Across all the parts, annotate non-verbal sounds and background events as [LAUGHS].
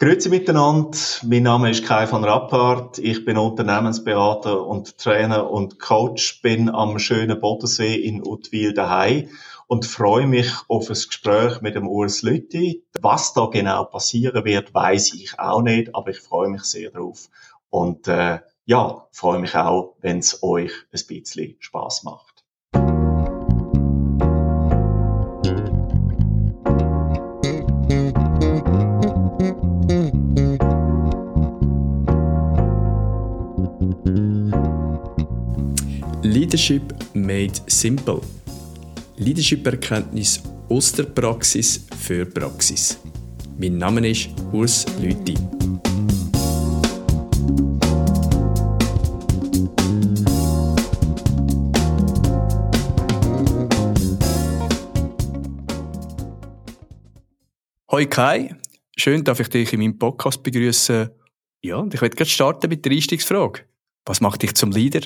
Grüezi miteinander. Mein Name ist Kai van Rappard. Ich bin Unternehmensberater und Trainer und Coach. Bin am schönen Bodensee in Utwil daheim und freue mich auf ein Gespräch mit dem Urs Lütti. Was da genau passieren wird, weiß ich auch nicht, aber ich freue mich sehr drauf. Und äh, ja, freue mich auch, wenn es euch ein bisschen Spaß macht. Leadership made simple. Leadership-Erkenntnis aus der Praxis für Praxis. Mein Name ist Urs Lüthi. Hoi Kai, schön, dass ich dich in meinem Podcast begrüßen. Ja, und ich werde gerade starten mit der Einstiegsfrage. Was macht dich zum Leader?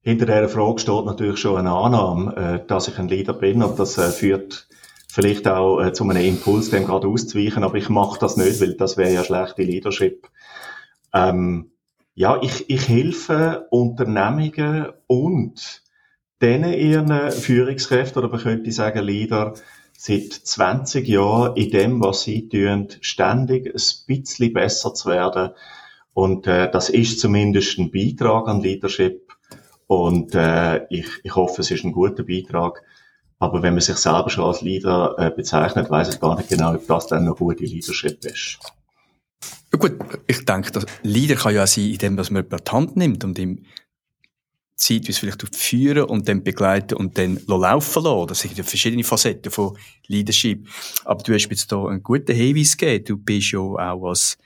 Hinter dieser Frage steht natürlich schon eine Annahme, äh, dass ich ein Leader bin und das äh, führt vielleicht auch äh, zu einem Impuls, dem gerade auszuweichen, aber ich mache das nicht, weil das wäre ja schlechte Leadership. Ähm, ja, ich, ich helfe Unternehmungen und denen ihren Führungskräften, oder man könnte sagen Leader, seit 20 Jahren in dem, was sie tun, ständig ein bisschen besser zu werden. Und äh, das ist zumindest ein Beitrag an Leadership. Und äh, ich, ich hoffe, es ist ein guter Beitrag. Aber wenn man sich selber schon als Leader äh, bezeichnet, weiß ich gar nicht genau, ob das dann noch gute Leadership ist. Ja gut, ich denke, das Leader kann ja auch sein, indem dass man jemanden die Hand nimmt und ihm Zeit, wie es vielleicht führen und dann begleiten und dann laufen lassen. Das sind ja verschiedene Facetten von Leadership. Aber du hast jetzt hier einen guten Hinweis gegeben. Du bist ja auch als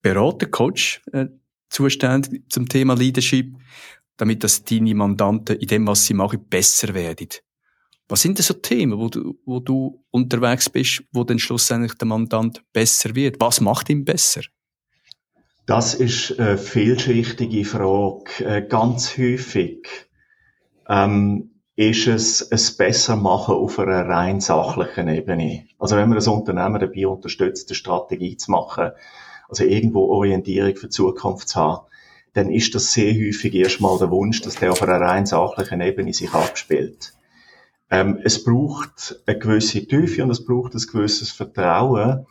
Berater, Coach äh, zuständig zum Thema Leadership damit dass deine Mandanten in dem, was sie machen, besser werden. Was sind denn so Themen, wo du, wo du unterwegs bist, wo dann schlussendlich der Mandant besser wird? Was macht ihn besser? Das ist eine vielschichtige Frage. Äh, ganz häufig ähm, ist es ein besser machen auf einer rein sachlichen Ebene. Also wenn man das Unternehmen dabei unterstützt, eine Strategie zu machen, also irgendwo Orientierung für die Zukunft zu haben, dann ist das sehr häufig erstmal der Wunsch, dass der auf einer rein sachlichen Ebene sich abspielt. Ähm, es braucht eine gewisse Tiefe und es braucht ein gewisses Vertrauen,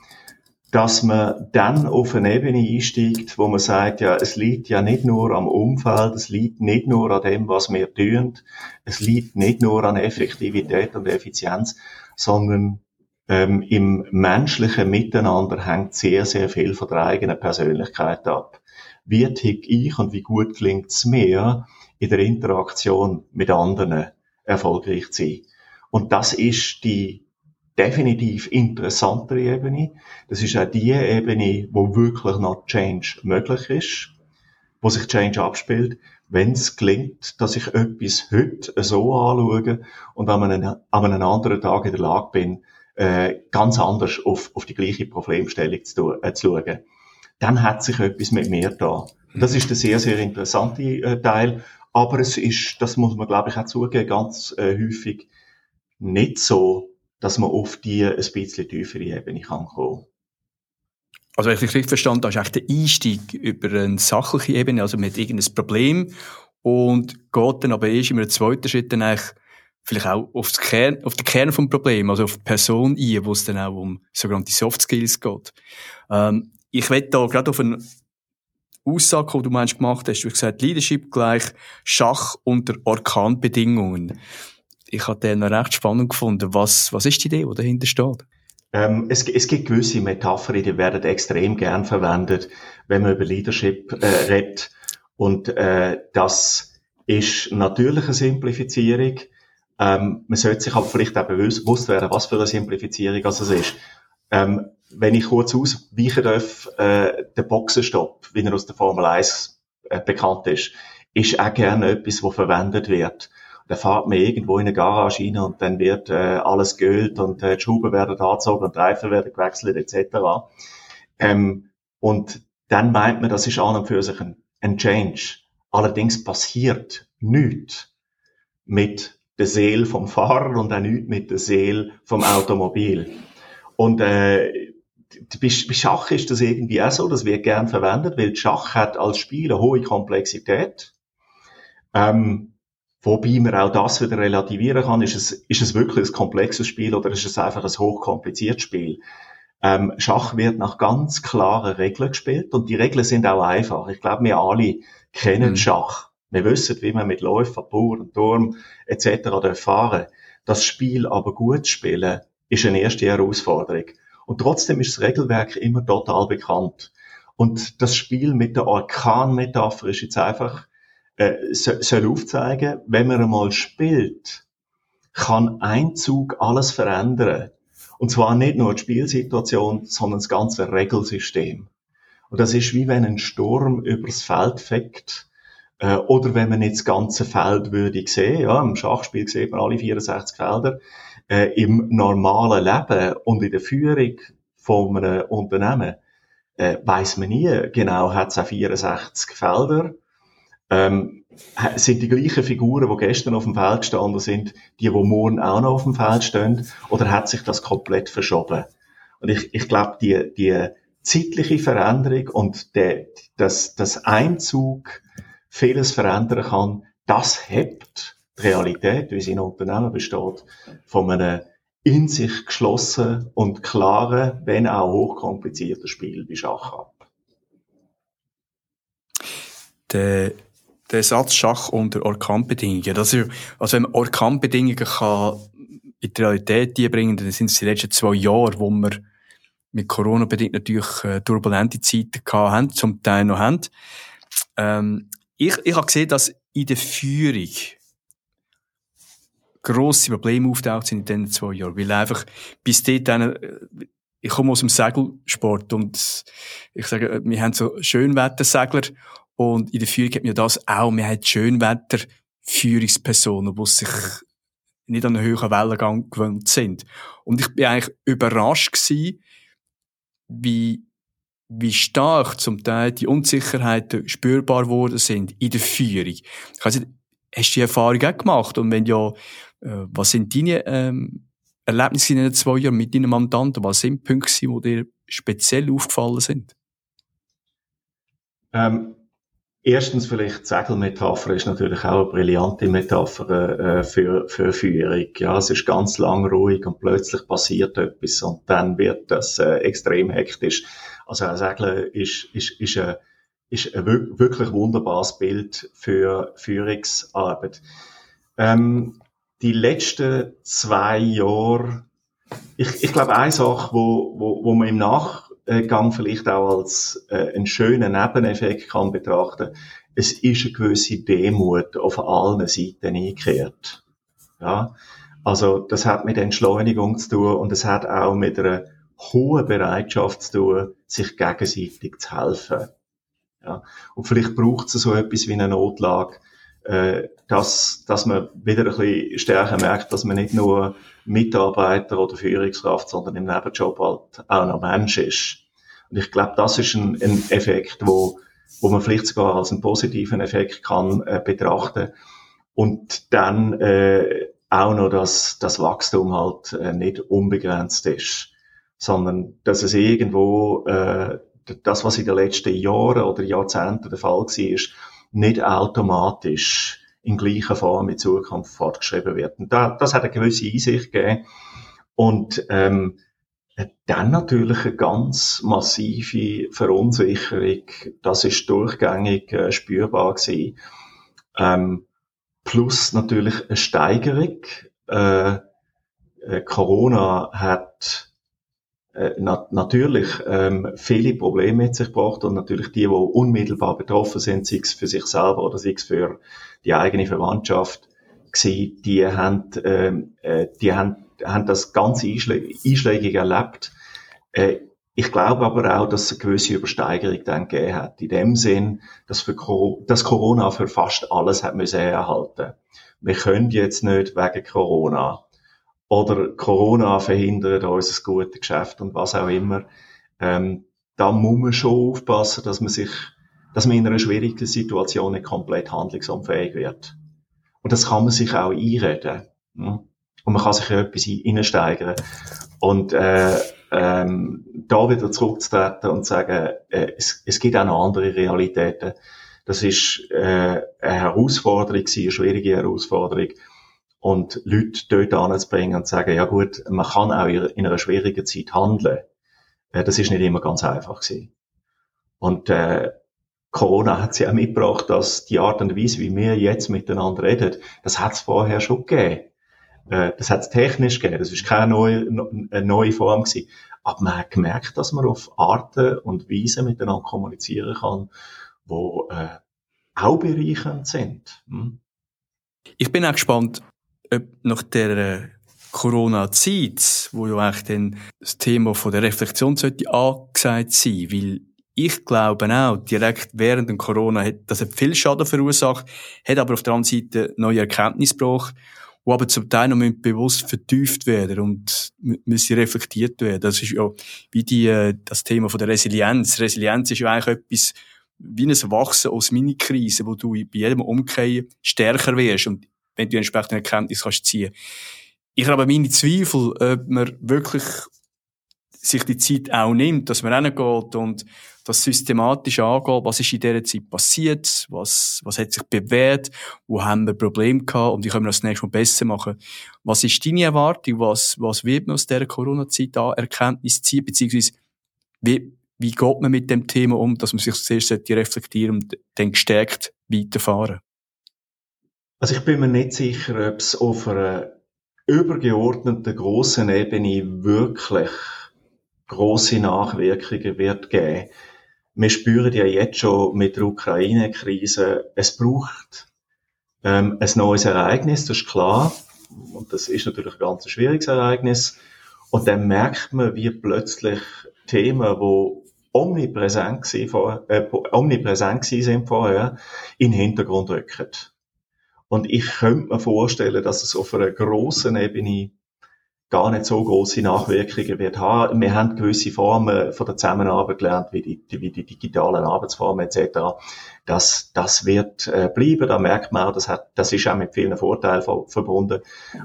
dass man dann auf eine Ebene einsteigt, wo man sagt, ja, es liegt ja nicht nur am Umfeld, es liegt nicht nur an dem, was wir tun, es liegt nicht nur an Effektivität und Effizienz, sondern ähm, im menschlichen Miteinander hängt sehr, sehr viel von der eigenen Persönlichkeit ab wie tick ich und wie gut gelingt es mir, in der Interaktion mit anderen erfolgreich zu sein. Und das ist die definitiv interessantere Ebene. Das ist auch die Ebene, wo wirklich noch Change möglich ist, wo sich Change abspielt, wenn es gelingt, dass ich etwas heute so anschaue und an einem, an einem anderen Tag in der Lage bin, äh, ganz anders auf, auf die gleiche Problemstellung zu, äh, zu schauen dann hat sich etwas mit mir da. Das ist der sehr, sehr interessante äh, Teil. Aber es ist, das muss man glaube ich auch zugeben, ganz äh, häufig nicht so, dass man auf die ein bisschen tiefere Ebene kann kommen. Also, wenn ich richtig verstanden habe, ist eigentlich der Einstieg über eine sachliche Ebene, also mit irgendeinem Problem und geht dann aber erst in einem zweiten Schritt dann eigentlich vielleicht auch auf, das Kern, auf den Kern vom Problem, also auf die Person ein, wo es dann auch um sogenannte Soft Skills geht. Ähm, ich werde da gerade auf eine Aussage, die du meinst gemacht hast. Du hast gesagt, Leadership gleich Schach unter Orkanbedingungen. Ich habe den noch recht spannend gefunden. Was, was ist die Idee, die dahinter steht? Ähm, es, es, gibt gewisse Metaphern, die werden extrem gern verwendet, wenn man über Leadership äh, redet. Und äh, das ist natürlich eine Simplifizierung. Ähm, man sollte sich aber vielleicht auch bewusst werden, was für eine Simplifizierung es ist. Ähm, wenn ich kurz ausweichen darf, äh, der Boxenstopp, wie er aus der Formel 1 äh, bekannt ist, ist auch gerne etwas, wo verwendet wird. Da fährt man irgendwo in eine Garage rein und dann wird äh, alles geölt und äh, die Schrauben werden angezogen und die Reifen werden gewechselt etc. Ähm, und dann meint man, das ist an und für sich ein, ein Change. Allerdings passiert nichts mit der Seele vom Fahrer und auch nichts mit der Seele vom Automobil. Und äh, bei Schach ist das irgendwie auch so, das wird gern verwendet, weil Schach hat als Spiel eine hohe Komplexität. Ähm, wobei man auch das wieder relativieren kann. Ist es, ist es wirklich ein komplexes Spiel oder ist es einfach ein hochkompliziertes Spiel? Ähm, Schach wird nach ganz klaren Regeln gespielt und die Regeln sind auch einfach. Ich glaube, wir alle kennen mhm. Schach. Wir wissen, wie man mit Läufer, Bauern, Turm etc. fahren Das Spiel aber gut zu spielen, ist eine erste Herausforderung. Und trotzdem ist das Regelwerk immer total bekannt. Und das Spiel mit der Orkan-Metapher ist jetzt einfach, äh, soll aufzeigen, wenn man einmal spielt, kann ein Zug alles verändern. Und zwar nicht nur die Spielsituation, sondern das ganze Regelsystem. Und das ist wie wenn ein Sturm übers Feld fegt, äh, oder wenn man nicht das ganze Feld würde sehen. Ja, im Schachspiel sieht man alle 64 Felder. Äh, Im normalen Leben und in der Führung von einem Unternehmen äh, weiß man nie genau, hat es auch 64 Felder. Ähm, sind die gleichen Figuren, die gestern auf dem Feld gestanden sind, die, die morgen auch noch auf dem Feld stehen, oder hat sich das komplett verschoben? Und ich, ich glaube, die, die zeitliche Veränderung und der, das, das Einzug vieles verändern kann, das hebt die Realität, wie sie in Unternehmen besteht, von einem in sich geschlossen und klaren, wenn auch hochkomplizierten Spiel wie Schach ab. Der, der Satz Schach unter Orkanbedingungen, das ist, also wenn man Orkanbedingungen kann in die Realität bringen, dann sind es die letzten zwei Jahre, wo wir mit Corona bedingt natürlich äh, turbulente Zeiten gehabt haben, zum Teil noch haben. Ähm, ich, ich habe gesehen, dass in der Führung grosse Probleme auftaucht sind in diesen zwei Jahren. Weil einfach bis dort ich komme aus dem Segelsport und ich sage, wir haben so Schönwettersegler und in der Führung hat mir das auch. Wir haben Schönwetter-Führungspersonen, die sich nicht an einen höheren Wellengang gewöhnt sind. Und ich bin eigentlich überrascht gewesen, wie, wie stark zum Teil die Unsicherheiten spürbar worden sind in der Führung. Ich weiß nicht, hast du die Erfahrung auch gemacht? Und wenn ja, was sind deine ähm, Erlebnisse in den zwei Jahren mit deinen Mandanten? Was sind Punkte, die dir speziell aufgefallen sind? Ähm, erstens vielleicht die Segelmetapher ist natürlich auch eine brillante Metapher äh, für, für Führung. Ja, es ist ganz lang ruhig und plötzlich passiert etwas und dann wird das äh, extrem hektisch. Also ein Segeln ist, ist, ist, ein, ist ein wirklich wunderbares Bild für Führungsarbeit. Ähm, die letzten zwei Jahre, ich, ich glaube, eine Sache, wo, wo, wo man im Nachgang vielleicht auch als äh, einen schönen Nebeneffekt kann betrachten, es ist eine gewisse Demut auf allen Seiten eingekehrt. Ja, also das hat mit Entschleunigung zu tun und es hat auch mit einer hohen Bereitschaft zu tun, sich gegenseitig zu helfen. Ja, und vielleicht braucht es so etwas wie eine Notlage, äh, dass, dass man wieder ein bisschen stärker merkt, dass man nicht nur Mitarbeiter oder Führungskraft, sondern im Nebenjob halt auch noch Mensch ist. Und ich glaube, das ist ein, ein Effekt, wo, wo man vielleicht sogar als einen positiven Effekt kann äh, betrachten und dann äh, auch noch, dass das Wachstum halt äh, nicht unbegrenzt ist, sondern dass es irgendwo äh, das, was in den letzten Jahren oder Jahrzehnten der Fall war, ist, nicht automatisch in gleicher Form in Zukunft fortgeschrieben wird. Und da, das hat eine gewisse Einsicht gegeben. Und ähm, dann natürlich eine ganz massive Verunsicherung. Das ist durchgängig äh, spürbar gewesen. Ähm, plus natürlich eine Steigerung. Äh, äh Corona hat na natürlich ähm, viele Probleme mit sich gebracht und natürlich die, die unmittelbar betroffen sind, sei es für sich selber oder sei es für die eigene Verwandtschaft, gewesen, die haben, ähm, äh, die haben, haben das ganz einschlägig erlebt. Äh, ich glaube aber auch, dass es eine gewisse Übersteigerung dann gegeben hat. In dem Sinn, dass, für, dass Corona für fast alles hat müssen erhalten. Wir können jetzt nicht wegen Corona oder Corona verhindert unser gutes Geschäft und was auch immer. Ähm, da muss man schon aufpassen, dass man sich, dass man in einer schwierigen Situation nicht komplett handlungsunfähig wird. Und das kann man sich auch einreden. Hm? Und man kann sich etwas einsteigern. Und äh, ähm, da wieder zurückzutreten und sagen, äh, es, es gibt auch noch andere Realitäten. Das ist äh, eine Herausforderung, eine schwierige Herausforderung. Und Leute dort anzubringen und zu sagen, ja gut, man kann auch in einer schwierigen Zeit handeln. Äh, das ist nicht immer ganz einfach gewesen. Und äh, Corona hat sie auch mitgebracht, dass die Art und Weise, wie wir jetzt miteinander reden, das hat es vorher schon gegeben. Äh, das hat es technisch gegeben, das ist keine neue, neue Form gewesen. Aber man hat gemerkt, dass man auf Arten und Weisen miteinander kommunizieren kann, wo äh, auch bereichernd sind. Hm? Ich bin auch gespannt, nach der äh, Corona-Zeit, wo ja eigentlich dann das Thema von der Reflexion sollte angesagt sein, weil ich glaube auch, direkt während dem Corona hat das hat viel Schaden verursacht, hat aber auf der anderen Seite neue Erkenntnisse gebracht die aber zum Teil noch bewusst vertieft werden und müssen reflektiert werden. Das ist ja wie die, äh, das Thema von der Resilienz. Resilienz ist ja eigentlich etwas wie ein Wachsen aus Mini-Krisen, wo du bei jedem Umkehren stärker wirst und wenn du entsprechende Erkenntnis kannst ziehen. Ich habe meine Zweifel, ob man wirklich sich die Zeit auch nimmt, dass man reingeht und das systematisch angeht, was ist in dieser Zeit passiert, was, was hat sich bewährt, wo haben wir Probleme gehabt und wie können wir das nächste Mal besser machen. Was ist deine Erwartung, was, was wird man aus dieser Corona-Zeit da Erkenntnis ziehen, beziehungsweise wie, wie geht man mit dem Thema um, dass man sich zuerst reflektieren und dann gestärkt weiterfahren? Also ich bin mir nicht sicher, ob es auf einer übergeordneten grossen Ebene wirklich große Nachwirkungen wird geben. Wir spüren ja jetzt schon mit der Ukraine-Krise, es braucht ähm, ein neues Ereignis, das ist klar. Und das ist natürlich ein ganz schwieriges Ereignis. Und dann merkt man, wie plötzlich Themen, die omnipräsent, vor, äh, omnipräsent sind vorher, in den Hintergrund rücken. Und ich könnte mir vorstellen, dass es auf einer grossen Ebene gar nicht so große Nachwirkungen wird haben. Wir haben gewisse Formen von der Zusammenarbeit gelernt, wie die, wie die digitalen Arbeitsformen etc. Das, das wird äh, bleiben. Da merkt man auch, das, hat, das ist auch mit vielen Vorteilen verbunden.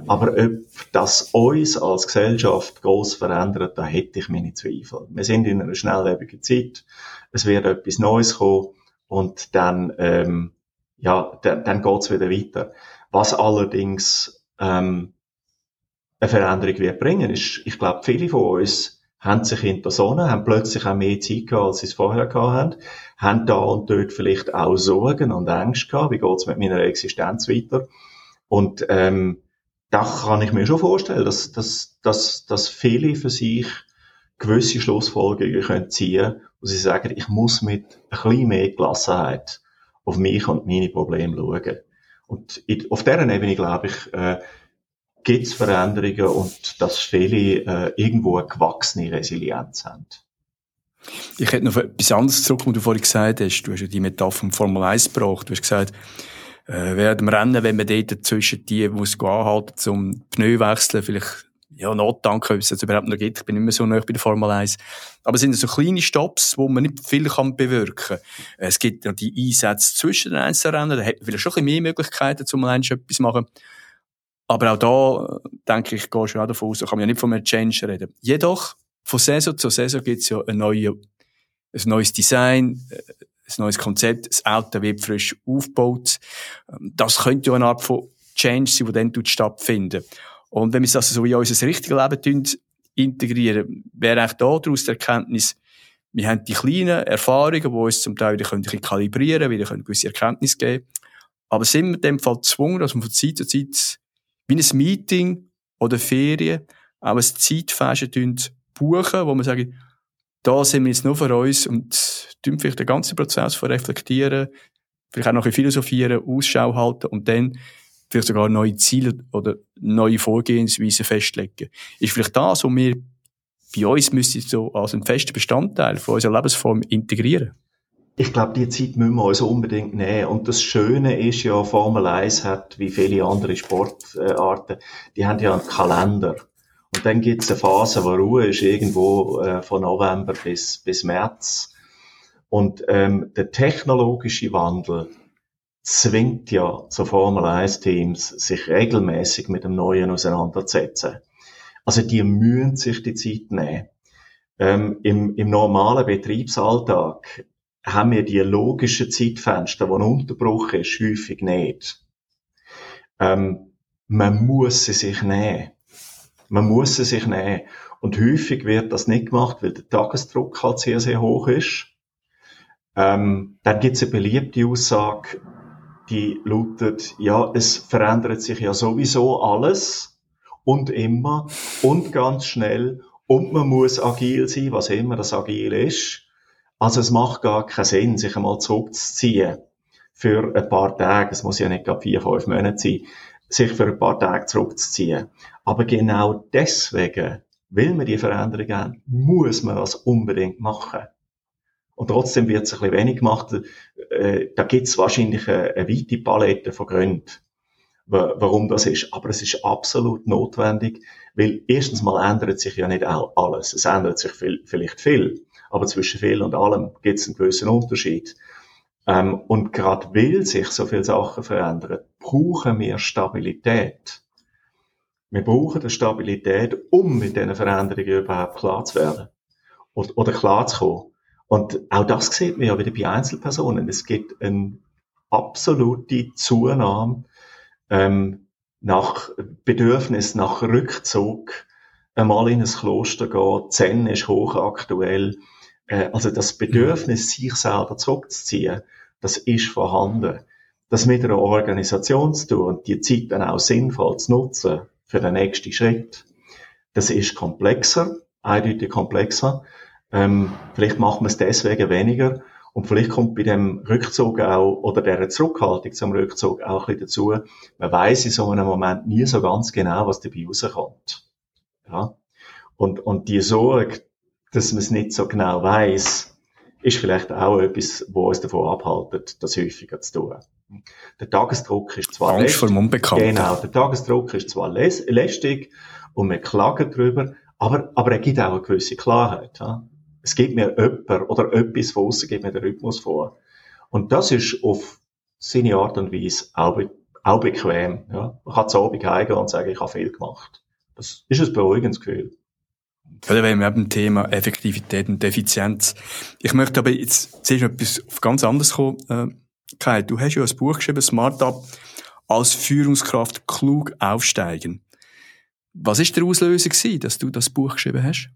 Aber ob das uns als Gesellschaft groß verändert, da hätte ich meine Zweifel. Wir sind in einer schnelllebigen Zeit. Es wird etwas Neues kommen und dann, ähm, ja, dann, dann geht's wieder weiter. Was allerdings ähm, eine Veränderung wird bringen. Ist, ich glaube, viele von uns haben sich in der Sonne, haben plötzlich auch mehr Zeit gehabt, als sie es vorher gehabt haben, haben da und dort vielleicht auch Sorgen und Ängste gehabt, wie geht's mit meiner Existenz weiter. Und ähm, da kann ich mir schon vorstellen, dass, dass, dass, dass viele für sich gewisse Schlussfolgerungen können ziehen wo sie sagen, ich muss mit ein bisschen mehr Gelassenheit auf mich und meine Probleme schauen. Und auf dieser Ebene, glaube ich, äh, gibt es Veränderungen und dass viele äh, irgendwo eine gewachsene Resilienz haben. Ich hätte noch etwas anderes zurück, was du vorhin gesagt hast. Du hast ja die Metapher vom Formel 1 gebracht. Du hast gesagt, äh, während dem Rennen, wenn man dort zwischen die, die es anhalten, zum Pneu wechseln, vielleicht, ja, Nottanken, ob es jetzt überhaupt noch gibt. Ich bin nicht mehr so nah bei der Formel 1. Aber es sind so kleine Stops, wo man nicht viel kann bewirken kann. Es gibt ja die Einsätze zwischen den einzelnen Rennen, da hat man vielleicht schon ein bisschen mehr Möglichkeiten, um allein etwas zu machen. Aber auch da, denke ich, gehe schon auch davon aus, da kann man ja nicht von einem Change reden. Jedoch, von Saison zu Saison gibt es ja ein, neue, ein neues Design, äh, ein neues Konzept, das Auto wird frisch aufgebaut. Ähm, das könnte ja eine Art von Change sein, der dann stattfindet. Und wenn wir das so in unser richtiges Leben integrieren, wäre eigentlich daraus die Erkenntnis, wir haben die kleinen Erfahrungen, die uns zum Teil wieder können kalibrieren können, wieder gewisse Erkenntnisse geben. Aber sind wir in dem Fall gezwungen, dass wir von Zeit zu Zeit wie ein Meeting oder Ferien auch ein Zeitfest buchen, wo man sagt, da sind wir jetzt nur für uns und vielleicht den ganzen Prozess von reflektieren, vielleicht auch noch ein philosophieren, Ausschau halten und dann vielleicht sogar neue Ziele oder neue Vorgehensweisen festlegen. Ist vielleicht das, was wir bei uns müssen so als einen festen Bestandteil von unserer Lebensform integrieren? Ich glaube, die Zeit müssen wir uns unbedingt nehmen. Und das Schöne ist ja, Formel 1 hat, wie viele andere Sportarten, die haben ja einen Kalender. Und dann gibt es eine Phase, wo Ruhe ist, irgendwo äh, von November bis, bis März. Und ähm, der technologische Wandel zwingt ja so Formel 1 Teams, sich regelmäßig mit dem Neuen auseinanderzusetzen. Also die mühen sich die Zeit nehmen. ähm, im, im normalen Betriebsalltag haben wir die logischen Zeitfenster, wo ein Unterbruch ist, häufig nicht. Ähm, man muss sie sich nehmen. Man muss sie sich nehmen. Und häufig wird das nicht gemacht, weil der Tagesdruck halt sehr, sehr hoch ist. Ähm, dann gibt es eine beliebte Aussage, die lautet, ja, es verändert sich ja sowieso alles und immer und ganz schnell und man muss agil sein, was immer das agil ist. Also es macht gar keinen Sinn, sich einmal zurückzuziehen für ein paar Tage, es muss ja nicht gerade vier, fünf Monate sein, sich für ein paar Tage zurückzuziehen. Aber genau deswegen, weil wir die Veränderung haben, muss man das unbedingt machen. Und trotzdem wird es ein bisschen wenig gemacht. Äh, da gibt es wahrscheinlich eine, eine weite Palette von Gründen, warum das ist. Aber es ist absolut notwendig, weil erstens mal ändert sich ja nicht alles. Es ändert sich viel, vielleicht viel. Aber zwischen viel und allem gibt es einen gewissen Unterschied. Ähm, und gerade weil sich so viele Sachen verändern, brauchen wir Stabilität. Wir brauchen eine Stabilität, um mit diesen Veränderungen überhaupt klar zu werden. Oder, oder klar zu kommen. Und auch das sieht man ja wieder bei Einzelpersonen. Es gibt eine absolute Zunahme ähm, nach Bedürfnis nach Rückzug, einmal in ein Kloster gehen, Zen ist hochaktuell. Äh, also das Bedürfnis, sich selber zurückzuziehen, das ist vorhanden. Das mit einer Organisation zu tun und die Zeit dann auch sinnvoll zu nutzen für den nächsten Schritt, das ist komplexer, eindeutig komplexer. Ähm, vielleicht machen wir es deswegen weniger. Und vielleicht kommt bei dem Rückzug auch, oder der Zurückhaltung zum Rückzug auch ein bisschen dazu, man weiß in so einem Moment nie so ganz genau, was dabei rauskommt. Ja. Und, und die Sorge, dass man es nicht so genau weiß, ist vielleicht auch etwas, wo uns davon abhaltet, das häufiger zu tun. Der Tagesdruck ist zwar Angst vor Genau, der Tagesdruck ist zwar lästig und wir klagen drüber, aber, aber er gibt auch eine gewisse Klarheit. Ja es gibt mir jemand oder etwas von außen gibt mir den Rhythmus vor. Und das ist auf seine Art und Weise auch, auch bequem. Ja. Man kann zu Abend heimgehen und sagen, ich habe viel gemacht. Das ist ein beruhigendes Gefühl. Oder wenn wir beim Thema Effektivität und Effizienz. Ich möchte aber jetzt zuerst etwas auf ganz anderes kommen. Äh, Kai, du hast ja ein Buch geschrieben, Smart Up, als Führungskraft klug aufsteigen. Was ist der Auslöser gewesen, dass du das Buch geschrieben hast?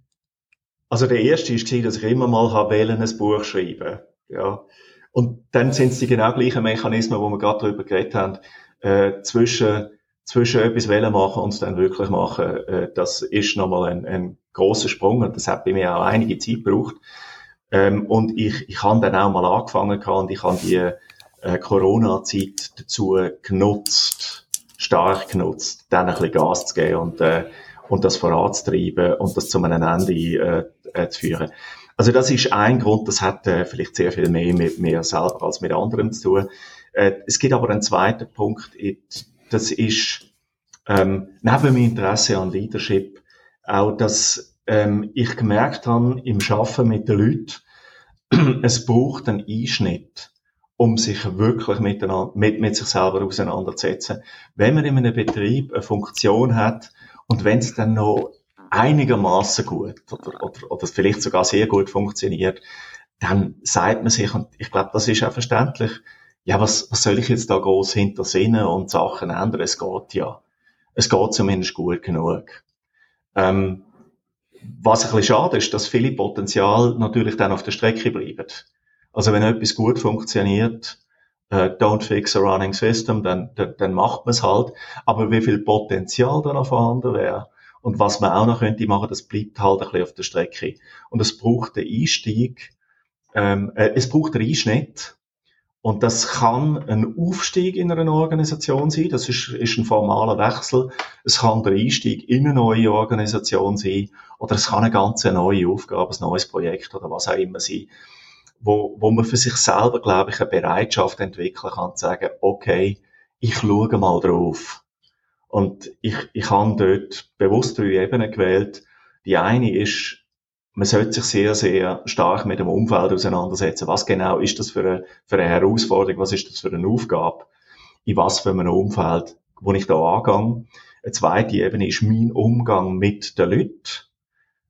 Also der erste war, dass ich immer mal wählen ein Buch schreiben ja. Und dann sind es die genau gleichen Mechanismen, wo wir gerade darüber geredet haben, äh, zwischen, zwischen etwas wählen machen und es dann wirklich machen. Äh, das ist nochmal ein, ein großer Sprung und das hat bei mir auch einige Zeit gebraucht. Ähm, und ich, ich habe dann auch mal angefangen und ich habe die äh, Corona-Zeit dazu genutzt, stark genutzt, dann ein bisschen Gas zu geben und äh, und das voranzutreiben und das zu einem Ende äh, äh, zu führen. Also das ist ein Grund, das hat äh, vielleicht sehr viel mehr mit mir selber als mit anderen zu tun. Äh, es gibt aber einen zweiten Punkt, das ist ähm, neben meinem Interesse an Leadership auch, dass ähm, ich gemerkt habe im Schaffen mit den Leuten, [CLEARS THROAT] es braucht einen Einschnitt, um sich wirklich miteinander, mit, mit sich selber auseinanderzusetzen. Wenn man in einem Betrieb eine Funktion hat, und wenn es dann noch einigermaßen gut oder, oder, oder vielleicht sogar sehr gut funktioniert, dann sagt man sich, und ich glaube, das ist auch verständlich, ja, was, was soll ich jetzt da groß hintersinnen und Sachen ändern? Es geht ja. Es geht zumindest gut genug. Ähm, was ein bisschen schade ist, dass viele Potenzial natürlich dann auf der Strecke bleiben. Also wenn etwas gut funktioniert, äh, don't fix a running system, dann, dann, dann macht man es halt. Aber wie viel Potenzial da noch vorhanden wäre und was man auch noch könnte machen, das bleibt halt ein bisschen auf der Strecke. Und es braucht den Einstieg, ähm, äh, es braucht einen Einschnitt. Und das kann ein Aufstieg in einer Organisation sein, das ist, ist ein formaler Wechsel. Es kann der Einstieg in eine neue Organisation sein oder es kann eine ganz neue Aufgabe, ein neues Projekt oder was auch immer sein wo, wo man für sich selber, glaube ich, eine Bereitschaft entwickeln kann, zu sagen, okay, ich schaue mal drauf. Und ich, ich habe dort bewusst drei Ebenen gewählt. Die eine ist, man sollte sich sehr, sehr stark mit dem Umfeld auseinandersetzen. Was genau ist das für eine, für eine Herausforderung? Was ist das für eine Aufgabe? In was für einem Umfeld, wo ich da angehe? Eine zweite Ebene ist mein Umgang mit den Leuten.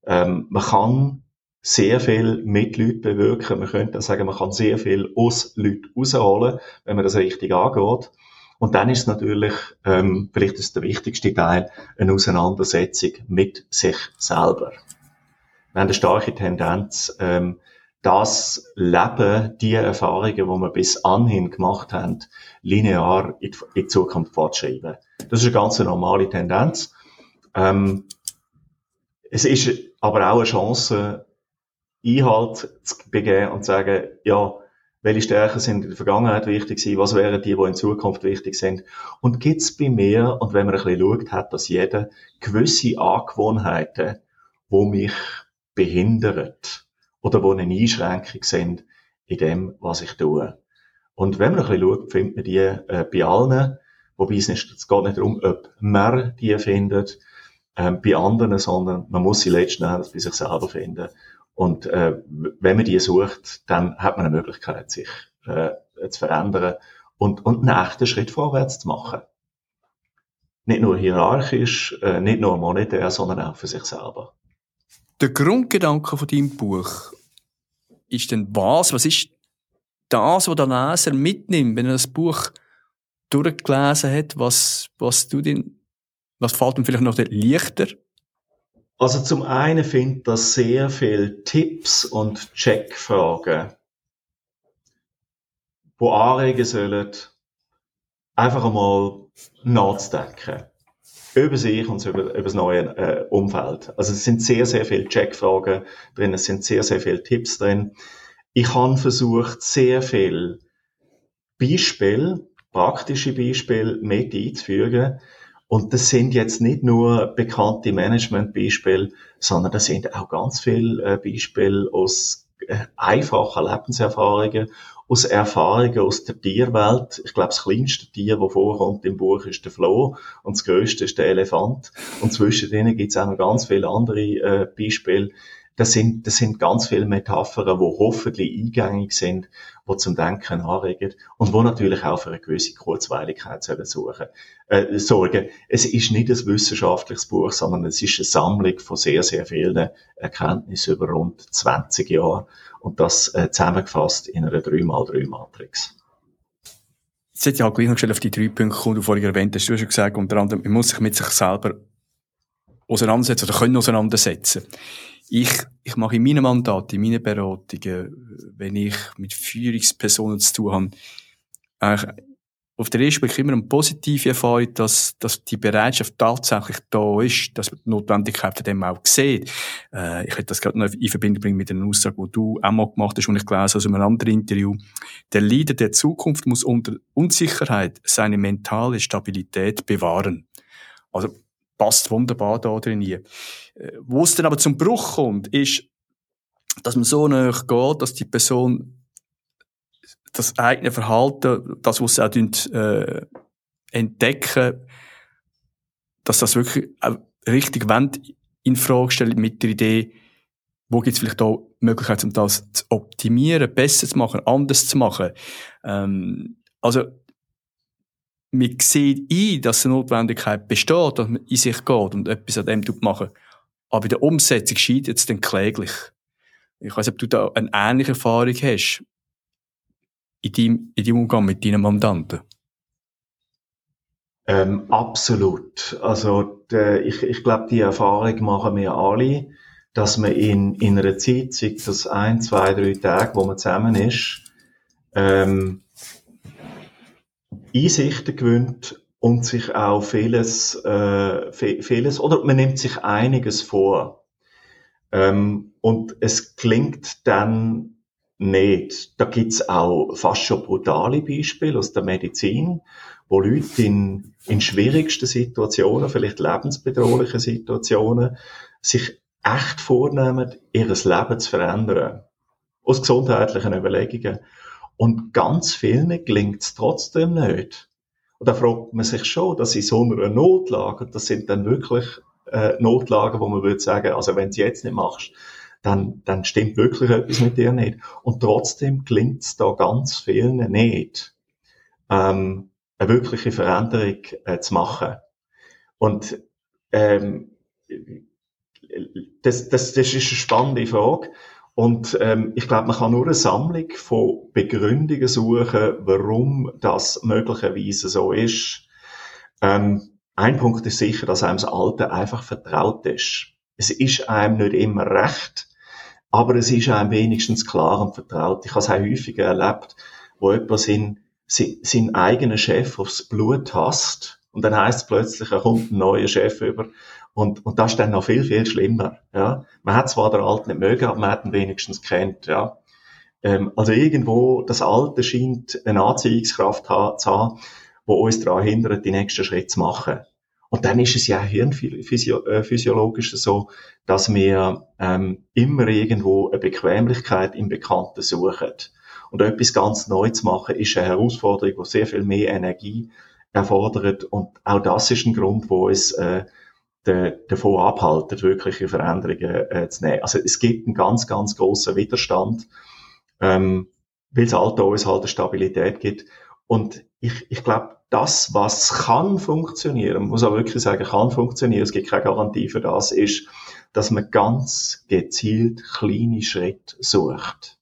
Ähm, man kann sehr viel mit Leuten bewirken. Man könnte sagen, man kann sehr viel aus Leuten rausholen, wenn man das richtig angeht. Und dann ist natürlich, ähm, vielleicht ist der wichtigste Teil, eine Auseinandersetzung mit sich selber. Wir haben eine starke Tendenz, ähm, das Leben, die Erfahrungen, die wir bis anhin gemacht haben, linear in die, Zukunft fortschreiben. Das ist eine ganz normale Tendenz. Ähm, es ist aber auch eine Chance, Einhalt zu begeben und zu sagen, ja, welche Stärken sind in der Vergangenheit wichtig gewesen, was wären die, die in Zukunft wichtig sind. Und gibt's bei mir, und wenn man ein bisschen schaut, hat das jeder gewisse Angewohnheiten, wo mich behindert oder wo eine Einschränkung sind in dem, was ich tue. Und wenn man ein bisschen schaut, findet man die äh, bei allen, wobei es nicht, es geht nicht darum, ob man die findet, ähm, bei anderen, sondern man muss sie letzten Endes bei sich selber finden. Und äh, wenn man die sucht, dann hat man eine Möglichkeit, sich äh, zu verändern und, und einen echten Schritt vorwärts zu machen. Nicht nur hierarchisch, äh, nicht nur monetär, sondern auch für sich selber. Der Grundgedanke von deinem Buch ist denn was? Was ist das, was der Leser mitnimmt, wenn er das Buch durchgelesen hat? Was, was du denn, was fällt ihm vielleicht noch leichter? Also zum einen finde ich, dass sehr viele Tipps und Checkfragen, die anregen sollen, einfach einmal nachzudenken. Über sich und über, über das neue äh, Umfeld. Also es sind sehr, sehr viele Checkfragen drin, es sind sehr, sehr viele Tipps drin. Ich habe versucht, sehr viele Beispiele, praktische Beispiele mit einzufügen, und das sind jetzt nicht nur bekannte Management-Beispiele, sondern das sind auch ganz viele äh, Beispiele aus äh, einfachen Lebenserfahrungen, aus Erfahrungen aus der Tierwelt. Ich glaube, das kleinste Tier, das vorkommt im Buch, ist der Floh und das größte ist der Elefant. Und zwischen denen gibt es auch noch ganz viele andere äh, Beispiele, das sind, das sind ganz viele Metaphern, die hoffentlich eingängig sind, die zum Denken anregen und wo natürlich auch für eine gewisse Kurzweiligkeit suchen, äh, sorgen. Es ist nicht ein wissenschaftliches Buch, sondern es ist eine Sammlung von sehr, sehr vielen Erkenntnissen über rund 20 Jahre und das äh, zusammengefasst in einer 3x3-Matrix. Jetzt hätte ich halt gleich noch auf die drei Punkte kommen, die du vorhin erwähnt hast. Du hast schon gesagt, unter anderem, man muss sich mit sich selber auseinandersetzen oder können auseinandersetzen. Ich, ich mache in meinem Mandat, in meinen Beratungen, wenn ich mit Führungspersonen zu tun habe, eigentlich auf der ersten Blick immer eine positive Erfahrung, dass, dass die Bereitschaft tatsächlich da ist, dass man die Notwendigkeit von dem auch sieht. Äh, ich hätte das gerade noch in Verbindung bringen mit einer Aussage, die du auch mal gemacht hast, und ich gelesen aus einem anderen Interview. Der Leader der Zukunft muss unter Unsicherheit seine mentale Stabilität bewahren. Also, passt wunderbar da drin. Äh, wo es dann aber zum Bruch kommt, ist, dass man so näher geht, dass die Person das eigene Verhalten, das, was sie auch äh, entdecken, dass das wirklich auch richtig wollen, in Frage stellen mit der Idee, wo gibt es vielleicht auch Möglichkeiten, um das zu optimieren, besser zu machen, anders zu machen. Ähm, also man sieht ein, dass eine Notwendigkeit besteht, dass man in sich geht und etwas an dem machen Aber in der Umsetzung scheitert es dann kläglich. Ich weiß ob du da eine ähnliche Erfahrung hast in deinem, in deinem Umgang mit deinen Mandanten. Ähm, absolut. Also der, ich, ich glaube, die Erfahrung machen wir alle, dass man in, in einer Zeit, sei das ein, zwei, drei Tage, wo man zusammen ist, ähm, Einsichten gewinnt und sich auch vieles, äh, vieles, oder man nimmt sich einiges vor. Ähm, und es klingt dann nicht. Da gibt's auch fast schon brutale Beispiele aus der Medizin, wo Leute in, in schwierigsten Situationen, vielleicht lebensbedrohlichen Situationen, sich echt vornehmen, ihr Leben zu verändern. Aus gesundheitlichen Überlegungen. Und ganz vielen gelingt es trotzdem nicht. Und da fragt man sich schon, dass in so einer Notlage, das sind dann wirklich äh, Notlagen, wo man würde sagen, also wenn du jetzt nicht machst, dann, dann stimmt wirklich etwas mit dir nicht. Und trotzdem gelingt es da ganz vielen nicht, ähm, eine wirkliche Veränderung äh, zu machen. Und ähm, das, das, das ist eine spannende Frage. Und ähm, ich glaube, man kann nur eine Sammlung von Begründungen suchen, warum das möglicherweise so ist. Ähm, ein Punkt ist sicher, dass einem das Alte einfach vertraut ist. Es ist einem nicht immer recht, aber es ist einem wenigstens klar und vertraut. Ich habe es auch häufiger erlebt, wo jemand seinen, seinen eigenen Chef aufs Blut hasst und dann heißt es plötzlich, er kommt ein neuer Chef über und, und das ist dann noch viel, viel schlimmer. Ja. Man hat zwar den Alten nicht mögen, aber man hat ihn wenigstens kennt. Ja. Ähm, also irgendwo, das Alte scheint eine Anziehungskraft zu haben, wo uns daran hindert, die nächsten Schritte zu machen. Und dann ist es ja hirnphysiologisch äh, so, dass wir ähm, immer irgendwo eine Bequemlichkeit im Bekannten suchen. Und etwas ganz neu zu machen, ist eine Herausforderung, die sehr viel mehr Energie erfordert. Und auch das ist ein Grund, wo es äh, davon abhalten, wirkliche Veränderungen äh, zu nehmen. Also es gibt einen ganz, ganz großen Widerstand, ähm, weil das Alter uns halt eine Stabilität gibt. Und ich, ich glaube, das, was kann funktionieren, muss auch wirklich sagen, kann funktionieren, es gibt keine Garantie für das, ist, dass man ganz gezielt kleine Schritte sucht.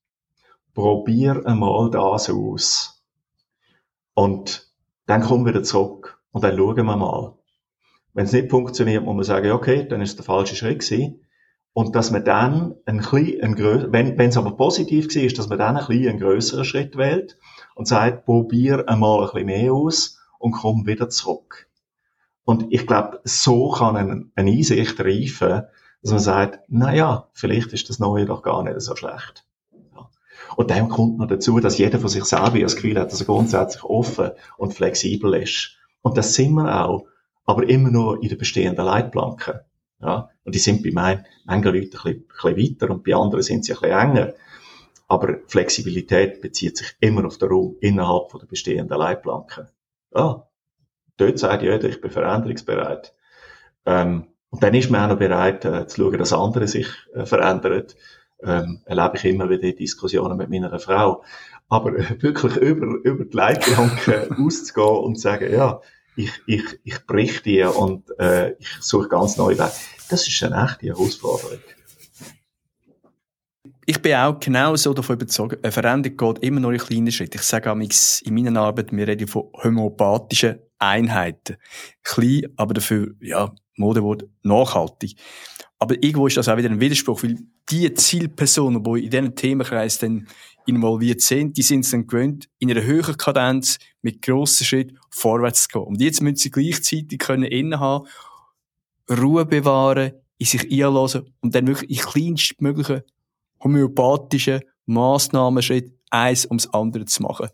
Probier einmal das aus. Und dann kommen wir wieder zurück. Und dann schauen wir mal. Wenn es nicht funktioniert, muss man sagen, okay, dann ist der falsche Schritt gewesen. Und dass man dann ein klein, ein grö wenn, wenn es aber positiv war, ist, dass man dann ein klein, einen grösseren Schritt wählt und sagt, probier einmal ein bisschen mehr aus und komm wieder zurück. Und ich glaube, so kann eine, eine Einsicht reifen, dass man sagt, na ja, vielleicht ist das Neue doch gar nicht so schlecht. Und dann kommt noch dazu, dass jeder von sich selber das Gefühl hat, dass er grundsätzlich offen und flexibel ist. Und das sind wir auch aber immer nur in der bestehenden Leitplanken. Ja, und die sind bei meinen, manchen Leuten ein bisschen, ein bisschen weiter und bei anderen sind sie ein bisschen enger. Aber Flexibilität bezieht sich immer auf den Raum innerhalb der bestehenden Leitplanken. Ja, dort sagt jeder, ich bin veränderungsbereit. Ähm, und dann ist man auch noch bereit, äh, zu schauen, dass andere sich äh, verändern. Ähm, erlebe ich immer wieder Diskussionen mit meiner Frau. Aber äh, [LAUGHS] wirklich über, über die Leitplanken [LAUGHS] auszugehen und zu sagen, ja, ich, ich, ich brich die und äh, ich suche ganz neue Wege. Das ist eine echte Herausforderung. Ich bin auch genau so davon überzeugt, eine Veränderung geht immer nur in kleinen Schritten. Ich sage auch in meiner Arbeit, wir reden von homöopathischen Einheiten. Klein, aber dafür, ja, Modewort, nachhaltig. Aber irgendwo ist das auch wieder ein Widerspruch, weil die Zielpersonen, die in diesen Themenkreis dann involviert sind, die sind es dann gewöhnt, in einer höheren Kadenz mit grossen Schritten vorwärts zu gehen. Und jetzt müssen sie gleichzeitig können innehaben, Ruhe bewahren, in sich einlassen und dann wirklich in kleinstmöglichen homöopathischen Massnahmenschritt eins ums andere zu machen.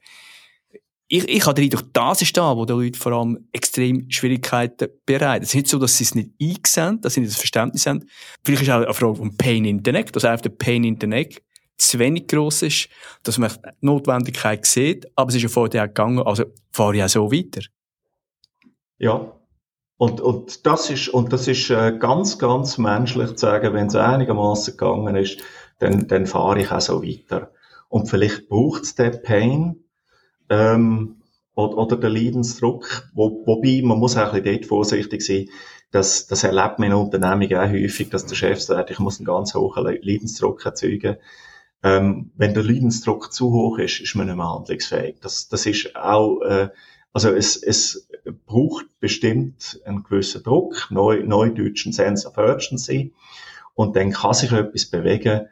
Ich, ich habe den Eindruck, das ist da, wo die Leute vor allem extrem Schwierigkeiten bereiten. Es ist nicht so, dass sie es nicht einsehen, dass sie nicht das Verständnis haben. Vielleicht ist auch eine Frage von Pain in the Neck, dass einfach der Pain in the Neck zu wenig gross ist, dass man die Notwendigkeit sieht, aber es ist ja vorher auch gegangen, also fahre ich auch so weiter. Ja. Und, und das ist, und das ist äh, ganz, ganz menschlich zu sagen, wenn es einigermaßen gegangen ist, dann, dann fahre ich auch so weiter. Und vielleicht braucht es den Pain, ähm, oder, oder den Leidensdruck, wo, wobei man muss auch ein bisschen dort vorsichtig sein, dass, das erlebt man in Unternehmungen auch häufig, dass der Chef sagt, ich muss einen ganz hohen Leidensdruck erzeugen. Ähm, wenn der Leidensdruck zu hoch ist, ist man nicht mehr handlungsfähig. Das, das ist auch, äh, also es, es braucht bestimmt einen gewissen Druck, neu, neudeutschen Sense of Urgency, und dann kann sich etwas bewegen,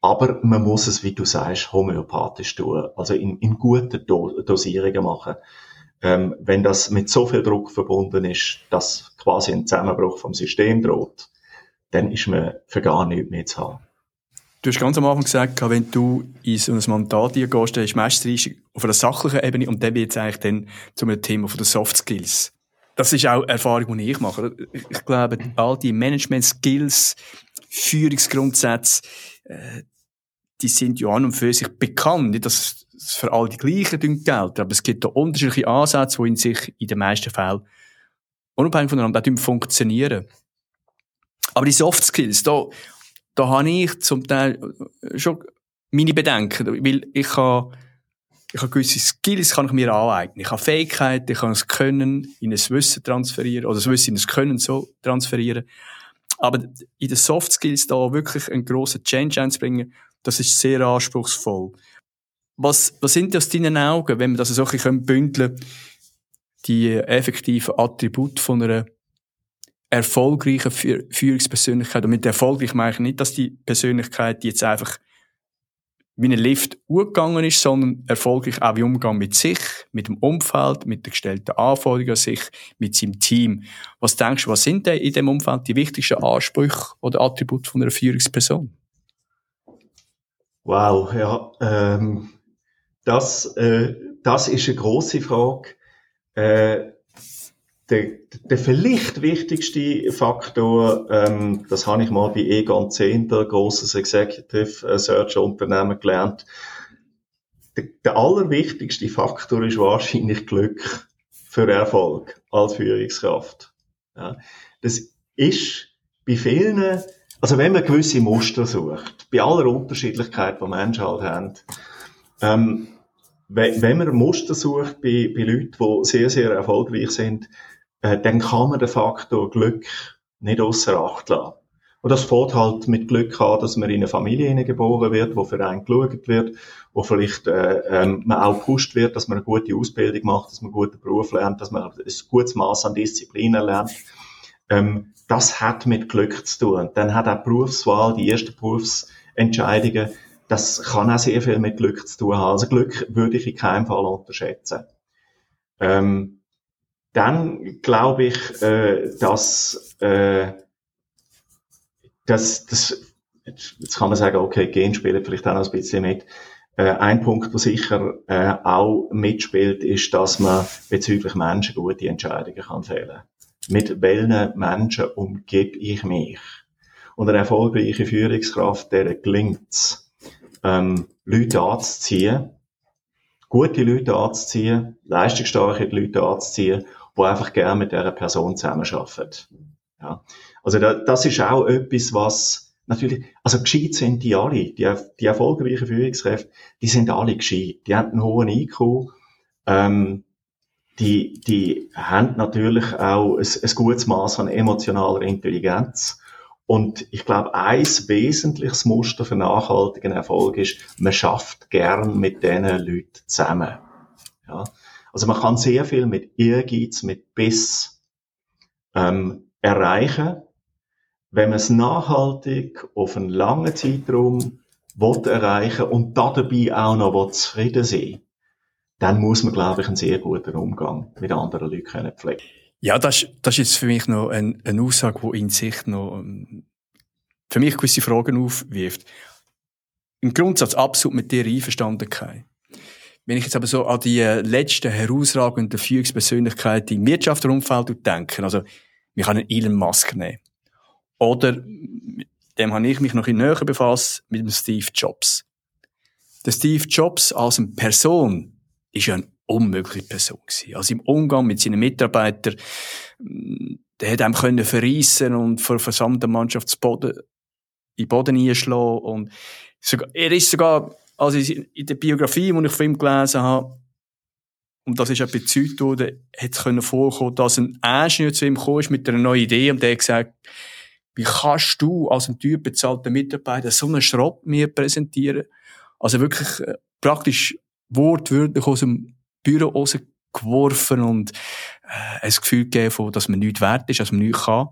aber man muss es, wie du sagst, homöopathisch tun, also in, in guten Do Dosierungen machen. Ähm, wenn das mit so viel Druck verbunden ist, dass quasi ein Zusammenbruch vom System droht, dann ist man für gar nichts mehr zu haben. Du hast ganz am Anfang gesagt, wenn du in so ein Mandat gehst, dann ist meistens auf einer sachlichen Ebene und dann wird es eigentlich dann zu einem Thema von den Soft Skills. Das ist auch Erfahrung, die ich mache. Ich glaube, all die Management-Skills, Führungsgrundsätze, äh, die sind ja an und für sich bekannt. Nicht, dass es für all die gleichen gelten, aber es gibt da unterschiedliche Ansätze, die in sich in den meisten Fällen unabhängig voneinander funktionieren. Aber die Soft Skills, da da habe ich zum Teil äh, schon meine Bedenken, weil ich habe, ich habe gewisse Skills, kann ich mir aneignen. Ich habe Fähigkeiten, ich kann es Können in ein Wissen transferieren, oder das Wissen in ein Können so transferieren. Aber in den Soft Skills da wirklich einen grossen Change einzubringen, das ist sehr anspruchsvoll. Was, was sind aus deinen Augen, wenn wir das so ein bisschen bündeln die effektiven Attribute von einer erfolgreichen Führungspersönlichkeit. Und mit erfolgreich meine ich nicht, dass die Persönlichkeit jetzt einfach wie ein Lift umgegangen ist, sondern erfolgreich auch wie Umgang mit sich, mit dem Umfeld, mit den gestellten Anforderungen an sich, mit seinem Team. Was denkst du, was sind denn in dem Umfeld die wichtigsten Ansprüche oder Attribute von einer Führungsperson? Wow, ja, ähm, das, äh, das ist eine große Frage. Äh, der, der vielleicht wichtigste Faktor, ähm, das habe ich mal bei Egon Zehnder, grosses Executive äh, Search Unternehmen gelernt. Der, der allerwichtigste Faktor ist wahrscheinlich Glück für Erfolg als Führungskraft. Ja. Das ist bei vielen, also wenn man gewisse Muster sucht, bei aller Unterschiedlichkeit, die Menschen halt haben, ähm, wenn man Muster sucht bei, bei Leuten, die sehr, sehr erfolgreich sind, äh, dann kann man den Faktor Glück nicht außer Acht lassen. Und das fängt halt mit Glück an, dass man in eine Familie geboren wird, wo für einen geschaut wird, wo vielleicht äh, ähm, man auch gepusht wird, dass man eine gute Ausbildung macht, dass man einen guten Beruf lernt, dass man ein gutes Maß an Disziplin lernt. Ähm, das hat mit Glück zu tun. Dann hat auch Berufswahl, die ersten Berufsentscheidungen, das kann auch sehr viel mit Glück zu tun haben. Also Glück würde ich in keinem Fall unterschätzen. Ähm, dann glaube ich, äh, dass, äh, dass, dass jetzt kann man sagen, okay, Gen spielt vielleicht auch noch ein bisschen mit. Äh, ein Punkt, der sicher äh, auch mitspielt, ist, dass man bezüglich Menschen gute Entscheidungen kann fällen. Mit welchen Menschen umgebe ich mich? Und eine erfolgreiche Führungskraft, der gelingt ähm, Leute anzuziehen, gute Leute anzuziehen, leistungsstarke Leute anzuziehen die einfach gerne mit dieser Person zusammenarbeiten. Ja. Also da, das ist auch etwas, was natürlich, also gescheit sind die alle, die, die erfolgreichen Führungskräfte, die sind alle gescheit, die haben einen hohen IQ, ähm, die, die haben natürlich auch ein, ein gutes Maß an emotionaler Intelligenz. Und ich glaube, ein wesentliches Muster für nachhaltigen Erfolg ist, man schafft gern mit diesen Leuten zusammen. Ja. Also man kann sehr viel mit Ehrgeiz, mit Biss ähm, erreichen, wenn man es nachhaltig auf einen langen Zeitraum will erreichen und dabei auch noch will zufrieden sein dann muss man, glaube ich, einen sehr guten Umgang mit anderen Leuten können pflegen. Ja, das, das ist jetzt für mich noch eine, eine Aussage, die in sich noch ähm, für mich gewisse Fragen aufwirft. Im Grundsatz absolut mit dir einverstanden. Kai. Wenn ich jetzt aber so an die äh, letzten herausragenden Führungspersönlichkeiten im Wirtschaftsumfeld denke, also, wir können Elon Musk nehmen. Oder, dem habe ich mich noch in näher befasst, mit dem Steve Jobs. Der Steve Jobs als eine Person ist ja eine unmögliche Person gewesen. Also im Umgang mit seinen Mitarbeitern, mm, der hätte einem können verreissen und vor versammelter Mannschaft in den Boden einschlagen und sogar, er ist sogar also in der Biografie, die ich von ihm gelesen habe, und das ist auch bezeugt worden, hätte es können vorkommen, dass ein Ingenieur zu ihm ist mit einer neuen Idee und der hat gesagt, wie kannst du als ein Typ bezahlter Mitarbeiter so einen Schrott mir präsentieren? Also wirklich äh, praktisch wortwörtlich aus dem Büro rausgeworfen und äh, ein Gefühl gegeben, dass man nichts wert ist, dass man nichts kann.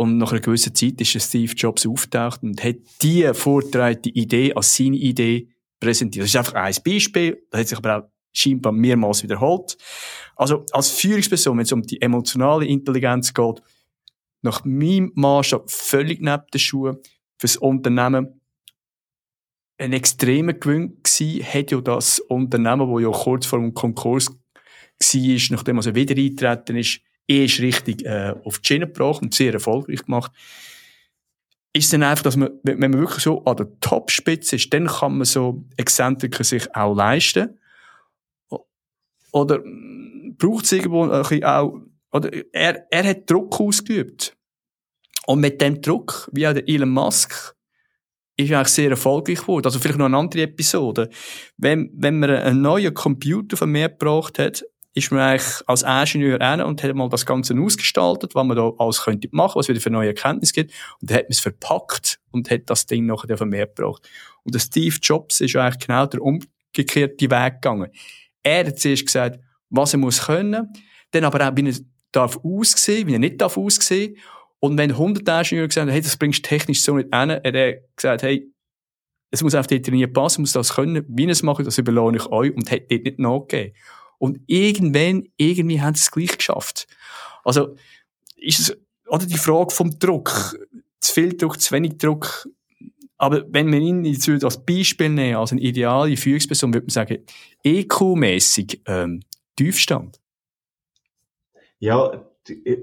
Und nach einer gewissen Zeit ist Steve Jobs auftaucht und hat diese vorgetragene Idee als seine Idee präsentiert. Das ist einfach ein Beispiel. Das hat sich aber auch scheinbar mehrmals wiederholt. Also, als Führungsperson, wenn es um die emotionale Intelligenz geht, nach meinem Maßstab völlig neben den Schuhen fürs Unternehmen ein extremer Gewinn gewesen, hat ja das Unternehmen, das ja kurz vor dem Konkurs war, nachdem er also wieder eingetreten ist, erst richtig äh, auf die Schiene gebracht und sehr erfolgreich gemacht. Ist dann einfach, dass man, wenn man wirklich so an der Topspitze ist, dann kann man so Exzentriker sich auch leisten. Oder braucht es irgendwo ein bisschen auch, oder er, er hat Druck ausgeübt. Und mit dem Druck, wie auch der Elon Musk, ist eigentlich sehr erfolgreich geworden. Also vielleicht noch eine andere Episode. Wenn, wenn man einen neuen Computer von mir gebracht hat, ist man eigentlich als Ingenieur hin und hat mal das Ganze ausgestaltet, was man da alles könnte machen, was wieder für neue Erkenntnisse gibt. Und dann hat man es verpackt und hat das Ding nachher auf den Markt gebracht. Und der Steve Jobs ist eigentlich genau der umgekehrte Weg gegangen. Er hat zuerst gesagt, was er muss können, dann aber auch, wie er darf aussehen, wie er nicht darf aussehen. Und wenn 100 Ingenieure gesagt haben, hey, das bringst du technisch so nicht hin, hat er gesagt, hey, es muss auf die Trainier passen, muss das können, wie es macht, das überlohne ich euch und hat dort nicht nachgegeben. Und irgendwann, irgendwie haben sie es gleich geschafft. Also, ist es, oder die Frage vom Druck, zu viel Druck, zu wenig Druck, aber wenn wir ihn jetzt als Beispiel nehmen, als eine ideale Führungsperson, würde man sagen, EQ-mässig, ähm, Tiefstand. Ja,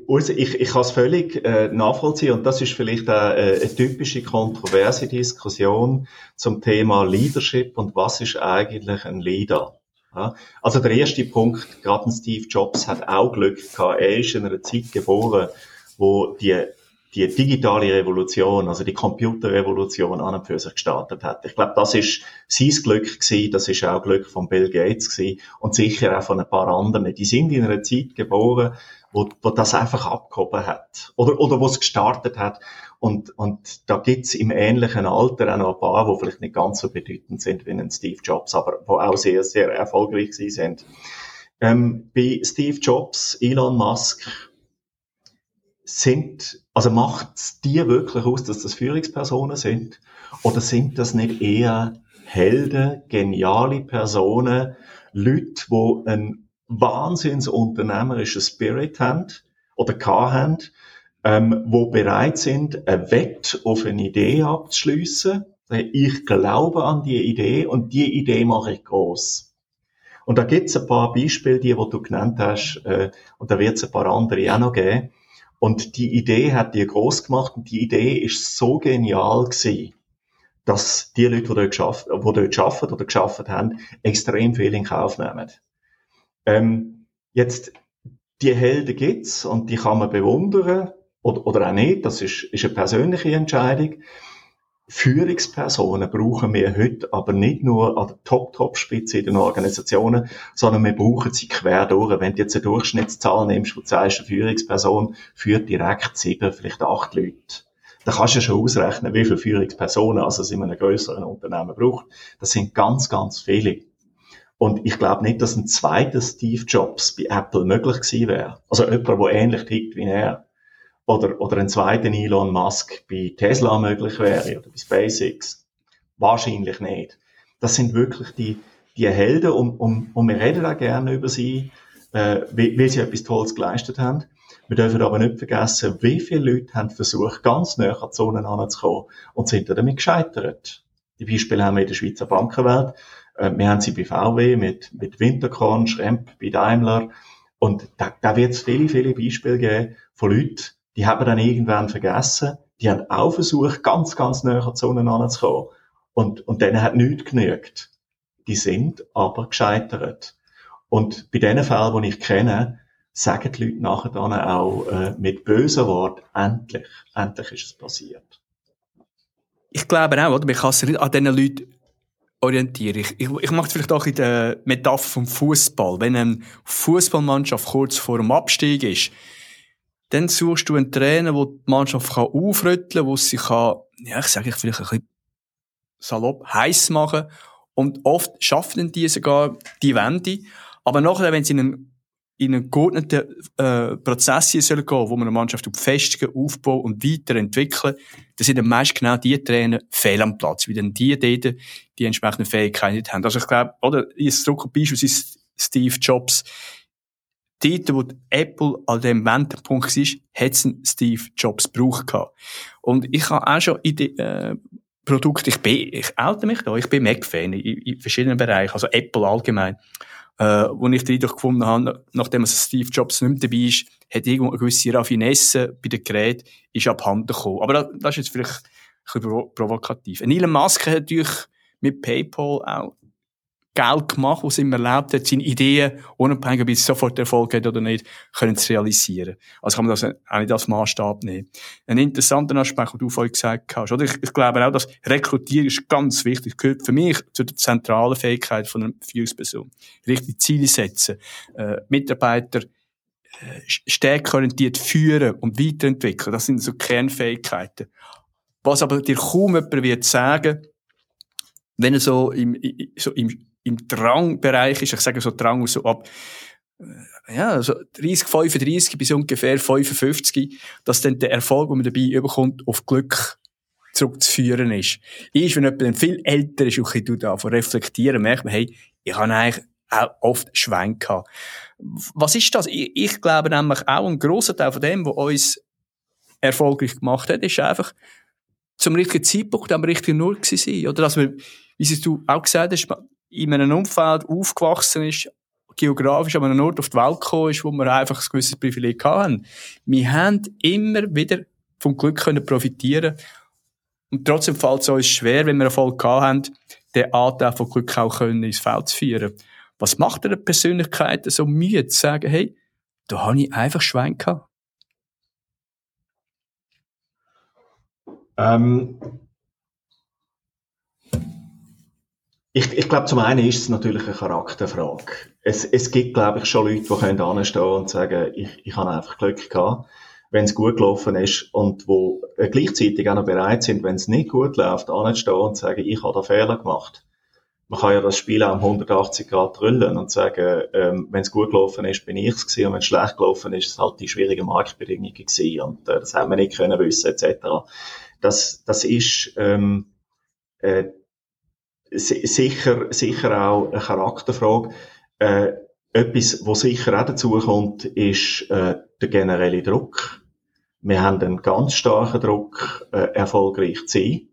also ich, ich kann es völlig äh, nachvollziehen und das ist vielleicht auch, äh, eine typische kontroverse Diskussion zum Thema Leadership und was ist eigentlich ein Leader. Ja? Also der erste Punkt, gerade Steve Jobs hat auch Glück gehabt. Er ist in einer Zeit geboren, wo die die digitale Revolution, also die Computerrevolution an und für sich gestartet hat. Ich glaube, das ist sein Glück gewesen, das ist auch Glück von Bill Gates gewesen und sicher auch von ein paar anderen. Die sind in einer Zeit geboren, wo, wo das einfach abgehoben hat oder, oder wo es gestartet hat. Und, und da gibt's im ähnlichen Alter auch noch ein paar, die vielleicht nicht ganz so bedeutend sind wie ein Steve Jobs, aber wo auch sehr, sehr erfolgreich sind. Ähm, bei Steve Jobs, Elon Musk, sind, also macht die wirklich aus, dass das Führungspersonen sind? Oder sind das nicht eher Helden, geniale Personen, Leute, die ein wahnsinns unternehmerischer Spirit haben oder haben, ähm, wo bereit sind, ein Wett auf eine Idee abzuschliessen. Ich glaube an die Idee und die Idee mache ich groß. Und da gibt's ein paar Beispiele, die, die du genannt hast, äh, und da wird's ein paar andere auch noch geben. Und die Idee hat die groß gemacht und die Idee ist so genial gewesen, dass die Leute, die dort, geschafft, die dort arbeiten oder geschafft haben, extrem viel in Kauf nehmen. Ähm, jetzt, die Helden gibt's und die kann man bewundern oder, oder auch nicht. Das ist, ist eine persönliche Entscheidung. Führungspersonen brauchen wir heute aber nicht nur an der Top-Top-Spitze in den Organisationen, sondern wir brauchen sie quer durch. Wenn du jetzt eine Durchschnittszahl nimmst, wo du sagst, eine Führungsperson führt direkt sieben, vielleicht acht Leute, dann kannst du schon ausrechnen, wie viele Führungspersonen also es in einem größeren Unternehmen braucht. Das sind ganz, ganz viele. Und ich glaube nicht, dass ein zweiter Steve Jobs bei Apple möglich gewesen wäre. Also jemand, der ähnlich tickt wie er oder, oder ein zweiter Elon Musk bei Tesla möglich wäre oder bei SpaceX. Wahrscheinlich nicht. Das sind wirklich die, die Helden und, und, und wir reden auch gerne über sie, äh, weil sie etwas Tolles geleistet haben. Wir dürfen aber nicht vergessen, wie viele Leute haben versucht, ganz näher an die Zone heranzukommen und sind damit gescheitert. Die Beispiele haben wir in der Schweizer Bankenwelt. Äh, wir haben sie bei VW mit, mit Winterkorn, Schremp bei Daimler. Und da, da wird es viele, viele Beispiele geben von Leuten, die haben dann irgendwann vergessen, die haben auch versucht, ganz, ganz näher die Sonne heranzukommen. Und, und denen hat nichts genügt. Die sind aber gescheitert. Und bei den Fällen, die ich kenne, sagen die Leute nachher dann auch äh, mit bösen Worten, endlich, endlich ist es passiert. Ich glaube auch, oder? Man kann sich nicht an diesen Leuten orientieren. Ich, ich, ich mache es vielleicht auch in der Metapher vom Fußball. Wenn eine Fußballmannschaft kurz vor dem Abstieg ist, dann suchst du einen Trainer, der die Mannschaft kann aufrütteln kann, wo sie kann, ja, ich sage ich vielleicht ein bisschen salopp, heiß machen. Und oft schaffen die sogar die Wende. Aber nachher, wenn sie in einen, in einen geordneten äh, Prozess hier sollen wo man eine Mannschaft festigen, aufbauen und weiterentwickeln, dann sind dann meist genau die Trainer fehl am Platz, weil dann die dort die entsprechenden Fähigkeiten nicht haben. Also ich glaube, oder, jetzt drücke beispielsweise Steve Jobs, dort, wo Apple an dem Wendepunkt war, hat es Steve Jobs gebraucht Und ich habe auch schon in den, äh, Produkte, ich bin, ich oute mich da, ich bin Mac-Fan in, in, verschiedenen Bereichen, also Apple allgemein. Äh, wo ich Eindruck gefunden habe, nachdem Steve Jobs nicht dabei ist, hat irgendwo eine gewisse Raffinesse bei den Geräten ist abhanden gekommen. Aber das, das ist jetzt vielleicht ein bisschen provokativ. Elon Musk hat natürlich mit PayPal auch Geld gemacht, was ihm erlaubt hat, seine Ideen, unabhängig ob es sofort Erfolg hat oder nicht, können zu realisieren. Also kann man das auch nicht als Maßstab nehmen. Ein interessanter Aspekt, den du vorhin gesagt hast, oder? Ich, ich glaube auch, dass Rekrutieren ist ganz wichtig, gehört für mich zu der zentralen Fähigkeit von einer Führungsperson. Richtige Ziele setzen, äh, Mitarbeiter äh, stärkorientiert führen und weiterentwickeln. Das sind so Kernfähigkeiten. Was aber dir kaum jemand wird sagen, wenn er so im, so im im Drangbereich ist, ich sage so Drang so ab, äh, ja, so 30, 35 bis ungefähr 55, dass dann der Erfolg, den man dabei überkommt, auf Glück zurückzuführen ist. Ist, wenn jemand dann viel älter ist und ich davon reflektieren, merkt man, hey, ich habe eigentlich auch oft Schwenk gehabt. Was ist das? Ich, ich glaube nämlich auch ein grosser Teil von dem, was uns erfolgreich gemacht hat, ist einfach zum richtigen Zeitpunkt am richtigen Ort sein. Oder dass wir, wie du auch gesagt hast, in einem Umfeld aufgewachsen ist, geografisch an einem Ort auf die Welt gekommen ist, wo wir einfach ein gewisses Privileg hatten. Wir haben immer wieder vom Glück können profitieren und trotzdem fällt es uns schwer, wenn wir Erfolg haben, den Anteil von Glück auch können ins Feld zu führen. Was macht eine Persönlichkeit so müde zu sagen, hey, da habe ich einfach Schwein gehabt? Ähm, Ich, ich glaube, zum einen ist es natürlich eine Charakterfrage. Es, es gibt, glaube ich, schon Leute, die können anstehen und sagen, ich, ich habe einfach Glück gehabt, wenn es gut gelaufen ist und wo äh, gleichzeitig auch noch bereit sind, wenn es nicht gut läuft, anzustehen und sagen, ich habe da Fehler gemacht. Man kann ja das Spiel auch um 180 Grad drüllen und sagen, ähm, wenn es gut gelaufen ist, bin ich es gewesen, und wenn es schlecht gelaufen ist, ist halt die schwierigen Marktbedingungen gewesen und äh, das haben wir nicht können wissen, etc. Das, das ist ähm, äh, sicher, sicher auch eine Charakterfrage. Äh, etwas, was sicher auch dazu kommt, ist äh, der generelle Druck. Wir haben einen ganz starken Druck, äh, erfolgreich zu sein.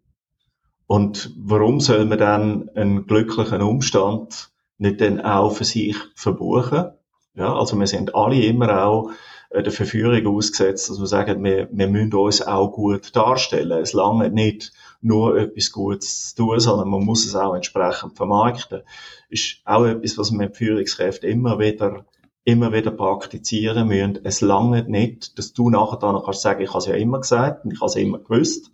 Und warum soll man dann einen glücklichen Umstand nicht dann auch für sich verbuchen? Ja, also wir sind alle immer auch der Verführung ausgesetzt, dass wir sagen, wir, wir müssen uns auch gut darstellen. Es lange nicht nur etwas Gutes zu tun, sondern man muss es auch entsprechend vermarkten. Ist auch etwas, was wir mit Führungskräften immer wieder immer wieder praktizieren müssen. Es lange nicht, dass du nachher dann kannst sagen, ich habe es ja immer gesagt und ich habe es immer gewusst,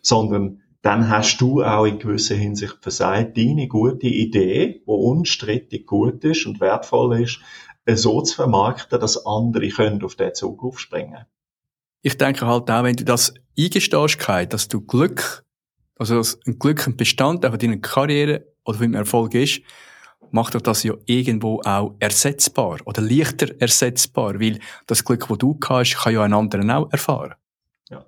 sondern dann hast du auch in gewisser Hinsicht versagt, deine gute Idee, die unstrittig gut ist und wertvoll ist, so zu vermarkten, dass andere können auf diesen Zug aufspringen Ich denke halt auch, wenn du das eingestehst, dass du Glück, also ein Glück ein Bestandteil von deiner Karriere oder von deinem Erfolg ist, macht doch das ja irgendwo auch ersetzbar oder leichter ersetzbar, weil das Glück, das du hast, kann ja ein anderer auch erfahren. Ja.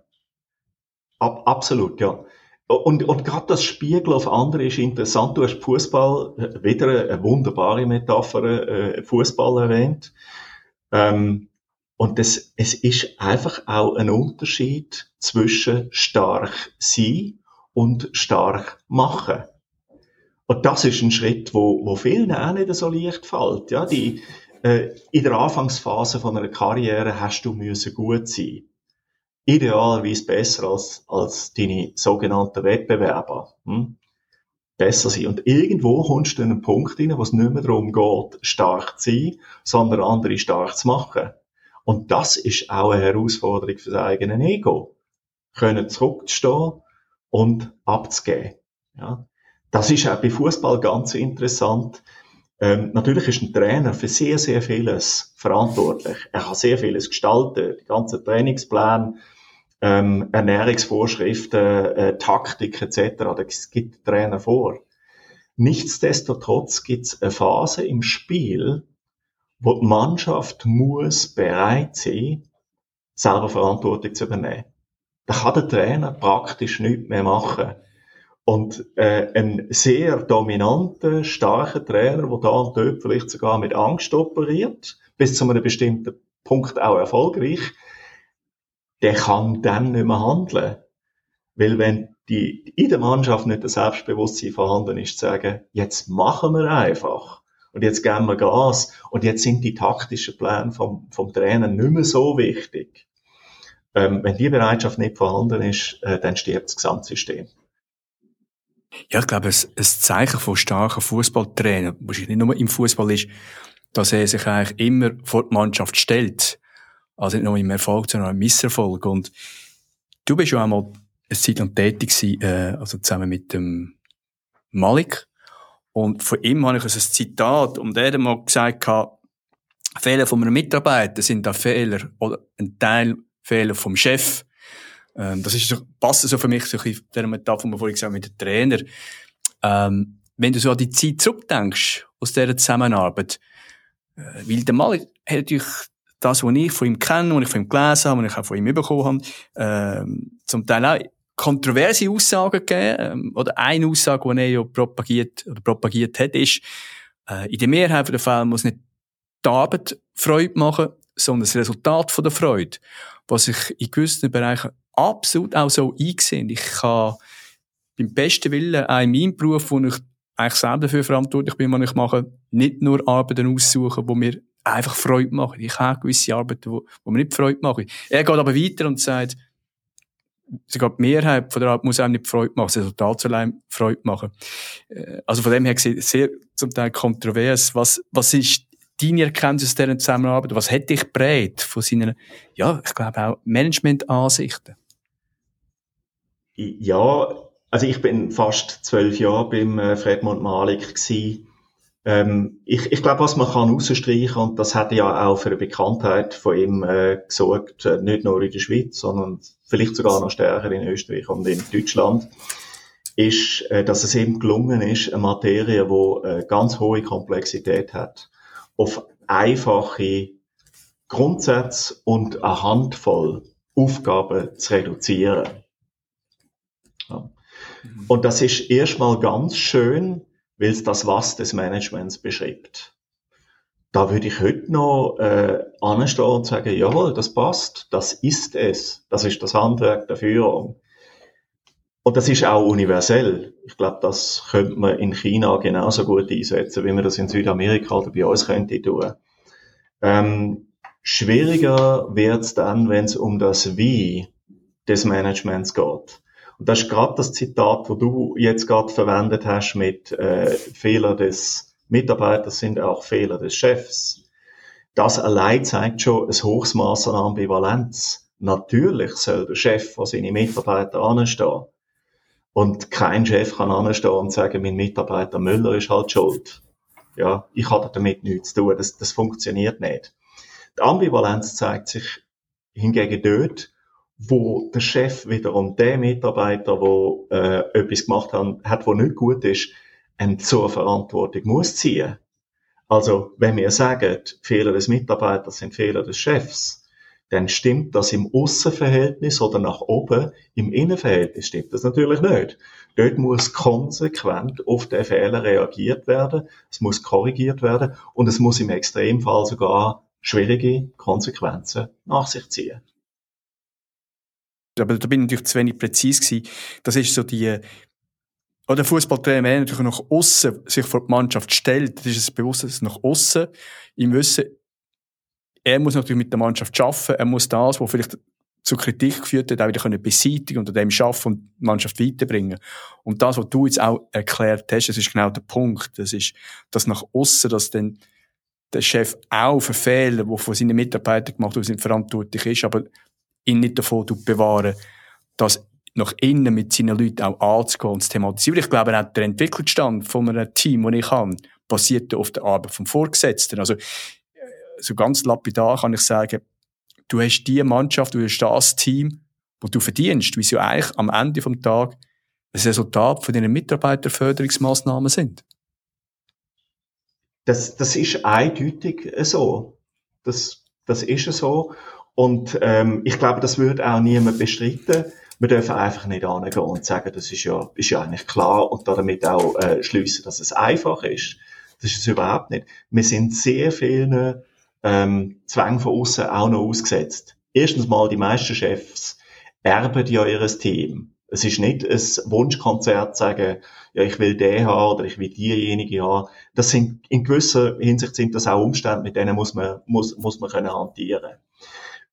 Ab, absolut, ja. Und, und gerade das Spiegel auf andere ist interessant. Du hast Fußball äh, wieder eine wunderbare Metapher, äh, Fußball erwähnt. Ähm, und das, es ist einfach auch ein Unterschied zwischen stark sein und stark machen. Und das ist ein Schritt, wo, wo vielen auch nicht so leicht fällt. Ja, die, äh, in der Anfangsphase von einer Karriere hast du müssen gut sein idealerweise besser als, als deine sogenannten Wettbewerber. Hm? Besser sein. Und irgendwo kommst du in einen Punkt rein, wo es nicht mehr darum geht, stark zu sein, sondern andere stark zu machen. Und das ist auch eine Herausforderung für das eigene Ego. Können zurückzustehen und abzugeben. Ja. Das ist auch bei Fußball ganz interessant. Ähm, natürlich ist ein Trainer für sehr, sehr vieles verantwortlich. Er kann sehr vieles gestalten, die ganzen Trainingspläne, ähm, Ernährungsvorschriften, äh, Taktik etc. Das gibt Trainer vor. Nichtsdestotrotz gibt es eine Phase im Spiel, wo die Mannschaft muss bereit sein, selber Verantwortung zu übernehmen. Da kann der Trainer praktisch nichts mehr machen. Und äh, ein sehr dominanter, starker Trainer, der da und dort vielleicht sogar mit Angst operiert, bis zu einem bestimmten Punkt auch erfolgreich, der kann dann nicht mehr handeln. Weil wenn die, in der Mannschaft nicht das Selbstbewusstsein vorhanden ist, zu sagen, jetzt machen wir einfach. Und jetzt geben wir Gas. Und jetzt sind die taktischen Pläne vom, vom Trainer nicht mehr so wichtig. Ähm, wenn die Bereitschaft nicht vorhanden ist, äh, dann stirbt das Gesamtsystem. Ja, ich glaube, ein, ein Zeichen von starken Fußballtrainer, wahrscheinlich nicht nur im Fußball ist, dass er sich eigentlich immer vor die Mannschaft stellt. Also nicht nur im Erfolg, sondern auch im Misserfolg. Und du bist ja auch mal eine Zeit lang tätig gewesen, äh, also zusammen mit dem Malik. Und von ihm habe ich also ein Zitat, und er hat mal gesagt, Fehler von einem Mitarbeiter sind da Fehler, oder ein Teil Fehler vom Chef. Ähm, das ist so, passt so für mich so bisschen der Metapher, die wir vorhin gesagt haben, mit dem Trainer. Ähm, wenn du so an die Zeit zurückdenkst, aus dieser Zusammenarbeit, äh, weil der Malik hat natürlich das, was ich von ihm kenne, was ich von ihm gelesen habe, was ich auch von ihm bekommen habe, ähm, zum Teil auch kontroverse Aussagen gegeben, ähm, oder eine Aussage, die er ja propagiert, oder propagiert hat, ist, äh, in der Mehrheit der Fälle muss nicht die Arbeit Freude machen, sondern das Resultat von der Freude, was ich in gewissen Bereichen absolut auch so eingesehen. Ich kann beim besten Willen auch in meinem Beruf, wo ich eigentlich selber dafür verantwortlich bin, was ich mache, nicht nur Arbeiten aussuchen, die mir einfach Freude machen. Ich habe gewisse Arbeiten, die, mir nicht Freude machen. Er geht aber weiter und sagt, sogar die Mehrheit von der Arbeit muss einem nicht Freude machen, das Resultat allein Freude machen. Äh, also von dem her gesehen, sehr zum Teil kontrovers. Was, was ist deine Erkenntnis aus dieser Zusammenarbeit? Was hat dich geprägt von seinen, ja, ich glaube auch Management-Ansichten? Ja, also ich bin fast zwölf Jahre beim äh, Fredmund Malik gewesen. Ähm, ich, ich glaube, was man kann rausstreichen, und das hat ja auch für eine Bekanntheit von ihm äh, gesorgt, äh, nicht nur in der Schweiz, sondern vielleicht sogar noch stärker in Österreich und in Deutschland, ist, äh, dass es eben gelungen ist, eine Materie, die äh, ganz hohe Komplexität hat, auf einfache Grundsätze und eine Handvoll Aufgaben zu reduzieren. Mhm. Und das ist erstmal ganz schön, weil es das Was des Managements beschreibt. Da würde ich heute noch äh, anstehen und sagen, jawohl, das passt, das ist es, das ist das Handwerk der Führung. Und das ist auch universell. Ich glaube, das könnte man in China genauso gut einsetzen, wie man das in Südamerika oder bei uns könnte tun. Ähm, schwieriger wird es dann, wenn es um das Wie des Managements geht. Und das ist gerade das Zitat, wo du jetzt gerade verwendet hast mit äh, Fehler des Mitarbeiters sind auch Fehler des Chefs. Das allein zeigt schon ein hohes Maß an Ambivalenz. Natürlich soll der Chef vor seine Mitarbeiter anstehen. Und kein Chef kann anstehen und sagen, mein Mitarbeiter Müller ist halt schuld. Ja, ich hatte damit nichts zu tun. Das, das funktioniert nicht. Die Ambivalenz zeigt sich hingegen dort, wo der Chef wiederum der Mitarbeiter, wo äh, etwas gemacht hat, hat, wo nicht gut ist, ähm, zur Verantwortung muss ziehen. Also, wenn wir sagen, Fehler des Mitarbeiters sind Fehler des Chefs, dann stimmt das im Außenverhältnis oder nach oben, im Innenverhältnis stimmt das natürlich nicht. Dort muss konsequent auf den Fehler reagiert werden, es muss korrigiert werden und es muss im Extremfall sogar schwierige Konsequenzen nach sich ziehen. Aber da bin ich natürlich zu wenig präzise gewesen. Das ist so die, oder Fußballtrainer, wenn natürlich nach außen sich vor die Mannschaft stellt, das ist es bewusst, dass nach außen im Wissen, er muss natürlich mit der Mannschaft arbeiten, er muss das, was vielleicht zu Kritik geführt hat, auch wieder können beseitigen und an dem schaffen und die Mannschaft weiterbringen. Und das, was du jetzt auch erklärt hast, das ist genau der Punkt. Das ist, dass nach außen, dass dann der Chef auch für Fehler, von seinen Mitarbeitern gemacht werden, verantwortlich ist, aber ihn nicht davon bewahren, das nach innen mit seinen Leuten auch anzugehen und zu thematisieren. Ich glaube, auch der Entwicklungsstand von einem Team, das ich habe, basiert auf der Arbeit vom Vorgesetzten. Also, so ganz lapidar kann ich sagen, du hast die Mannschaft, du hast das Team, wo du verdienst, wie sie eigentlich am Ende vom Tag das Resultat von deinen Mitarbeiterförderungsmaßnahmen sind. Das, das ist eindeutig so. Das, das ist so. Und ähm, ich glaube, das würde auch niemand bestreiten. Wir dürfen einfach nicht angehen und sagen, das ist ja, ist ja eigentlich klar und damit auch äh, schließen, dass es einfach ist. Das ist es überhaupt nicht. Wir sind sehr vielen ähm, Zwängen von außen auch noch ausgesetzt. Erstens mal, die meisten Chefs erben ja ihres Team. Es ist nicht ein Wunschkonzert sagen, ja, ich will den haben oder ich will diejenige haben. Das sind, in gewisser Hinsicht sind das auch Umstände, mit denen muss man, muss, muss man können hantieren.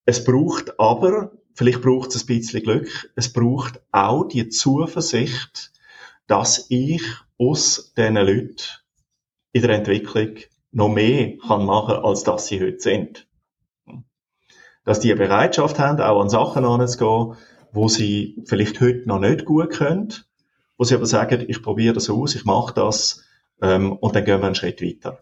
Es braucht aber, vielleicht braucht es ein bisschen Glück, es braucht auch die Zuversicht, dass ich aus diesen Leuten in der Entwicklung noch mehr kann machen, als dass sie heute sind. Dass die eine Bereitschaft haben, auch an Sachen anzugehen, wo sie vielleicht heute noch nicht gut können, wo sie aber sagen, ich probiere das aus, ich mache das, ähm, und dann gehen wir einen Schritt weiter.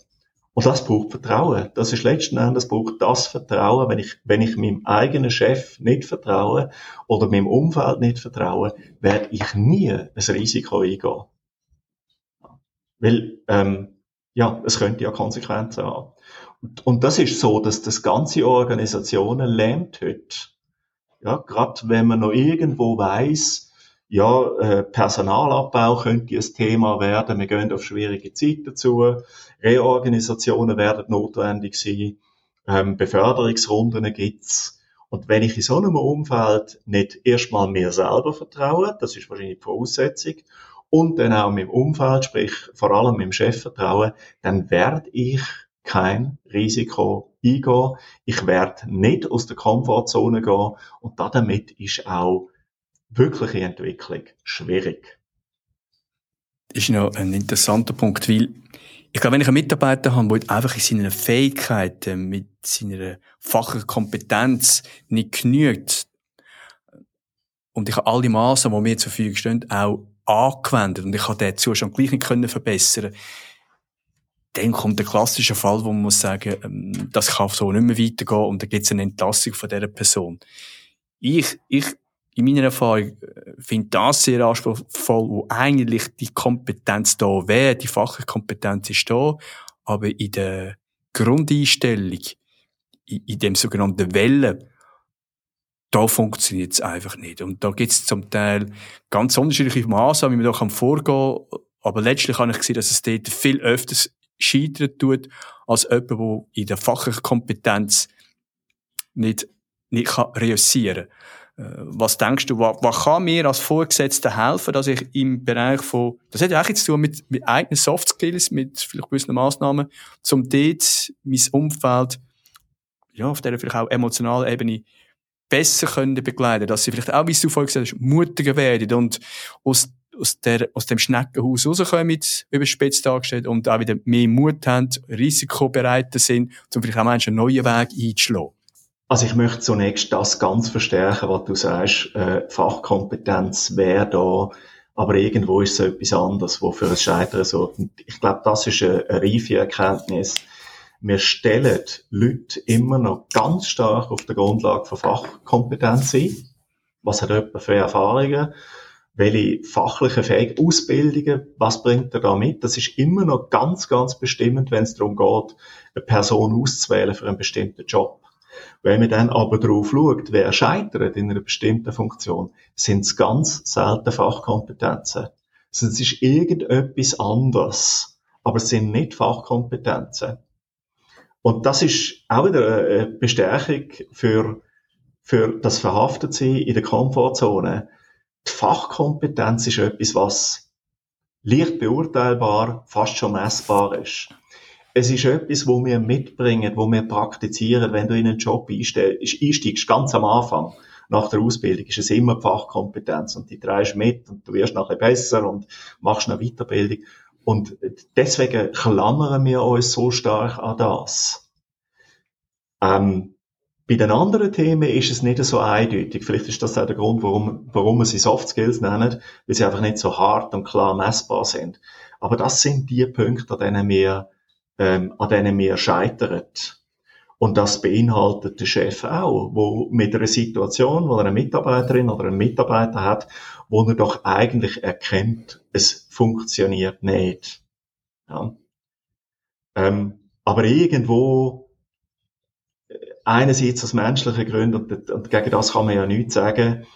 Und das braucht Vertrauen. Das ist letzten Endes braucht das Vertrauen. Wenn ich, wenn ich meinem eigenen Chef nicht vertraue oder meinem Umfeld nicht vertraue, werde ich nie ein Risiko eingehen. Weil, ähm, ja, es könnte ja Konsequenzen haben. Und, und das ist so, dass das ganze Organisationen lähmt heute. Ja, gerade wenn man noch irgendwo weiß, ja, äh, Personalabbau könnte ein Thema werden. Wir gehen auf schwierige Zeiten zu. Reorganisationen werden notwendig sein. Ähm, Beförderungsrunden gibt's. Und wenn ich in so einem Umfeld nicht erstmal mir selber vertraue, das ist wahrscheinlich die Voraussetzung, und dann auch meinem Umfeld, sprich vor allem meinem Chef vertraue, dann werde ich kein Risiko eingehen. Ich werde nicht aus der Komfortzone gehen und damit ist auch wirkliche Entwicklung schwierig. Das ist noch ein interessanter Punkt, weil ich glaube, wenn ich einen Mitarbeiter habe, der einfach in seinen Fähigkeiten, mit seiner fachlichen Kompetenz nicht genügt, und ich habe alle Maßnahmen, die mir zur Verfügung stehen, auch angewendet und ich habe den Zustand gleich nicht können verbessern dann kommt der klassische Fall, wo man muss sagen, ähm, das kann so nicht mehr weitergehen und dann gibt es eine Entlassung von dieser Person. Ich, ich in meiner Erfahrung äh, finde das sehr anspruchsvoll, wo eigentlich die Kompetenz da wäre, die fachliche Kompetenz ist da, aber in der Grundeinstellung, in, in dem sogenannten Wellen, da funktioniert es einfach nicht. Und da gibt es zum Teil ganz unterschiedliche Maßnahmen, wie man da vorgehen kann. Aber letztlich habe ich gesehen, dass es dort viel öfters scheitern tut, als jemand, der in der fachlichen Kompetenz nicht, nicht kann reüssieren kann. Äh, was denkst du, was, was kann mir als Vorgesetzter helfen, dass ich im Bereich von, das hat ja auch jetzt zu tun mit, mit eigenen Soft Skills, mit vielleicht gewissen Massnahmen, zum dort mein Umfeld, ja, auf der vielleicht auch emotionalen Ebene besser können begleiten, dass sie vielleicht auch, wie du vorhin gesagt hast, mutiger werden und aus, aus, der, aus dem Schneckenhaus rauskommen, überspitzt dargestellt, und auch wieder mehr Mut haben, risikobereiter sind, um vielleicht auch einen neuen Weg einzuschlagen. Also ich möchte zunächst das ganz verstärken, was du sagst. Äh, Fachkompetenz wäre da, aber irgendwo ist es etwas anderes, wo für ein Scheitern so. Und ich glaube, das ist eine, eine reife Erkenntnis. Wir stellen Leute immer noch ganz stark auf der Grundlage von Fachkompetenz ein. Was hat jemand für Erfahrungen? Welche fachliche Fähigkeiten, Ausbildungen, was bringt er da mit? Das ist immer noch ganz, ganz bestimmend, wenn es darum geht, eine Person auszuwählen für einen bestimmten Job. Wenn man dann aber darauf schaut, wer scheitert in einer bestimmten Funktion, sind es ganz selten Fachkompetenzen. Also es ist irgendetwas anderes, aber es sind nicht Fachkompetenzen. Und das ist auch wieder eine Bestärkung für, für das Verhaftetsein in der Komfortzone. Die Fachkompetenz ist etwas, was leicht beurteilbar, fast schon messbar ist es ist etwas, wo wir mitbringen, wo wir praktizieren, wenn du in einen Job einsteigst, ganz am Anfang, nach der Ausbildung, ist es immer die Fachkompetenz und die drehst mit und du wirst nachher besser und machst eine Weiterbildung. Und deswegen klammern wir uns so stark an das. Ähm, bei den anderen Themen ist es nicht so eindeutig. Vielleicht ist das auch der Grund, warum, warum wir sie Soft Skills nennen, weil sie einfach nicht so hart und klar messbar sind. Aber das sind die Punkte, an denen wir ähm, an denen wir scheitern. Und das beinhaltet der Chef auch, wo mit einer Situation, wo er eine Mitarbeiterin oder einen Mitarbeiter hat, wo er doch eigentlich erkennt, es funktioniert nicht. Ja. Ähm, aber irgendwo äh, einerseits aus menschlichen Gründen und, und, gegen das kann man ja nichts sagen,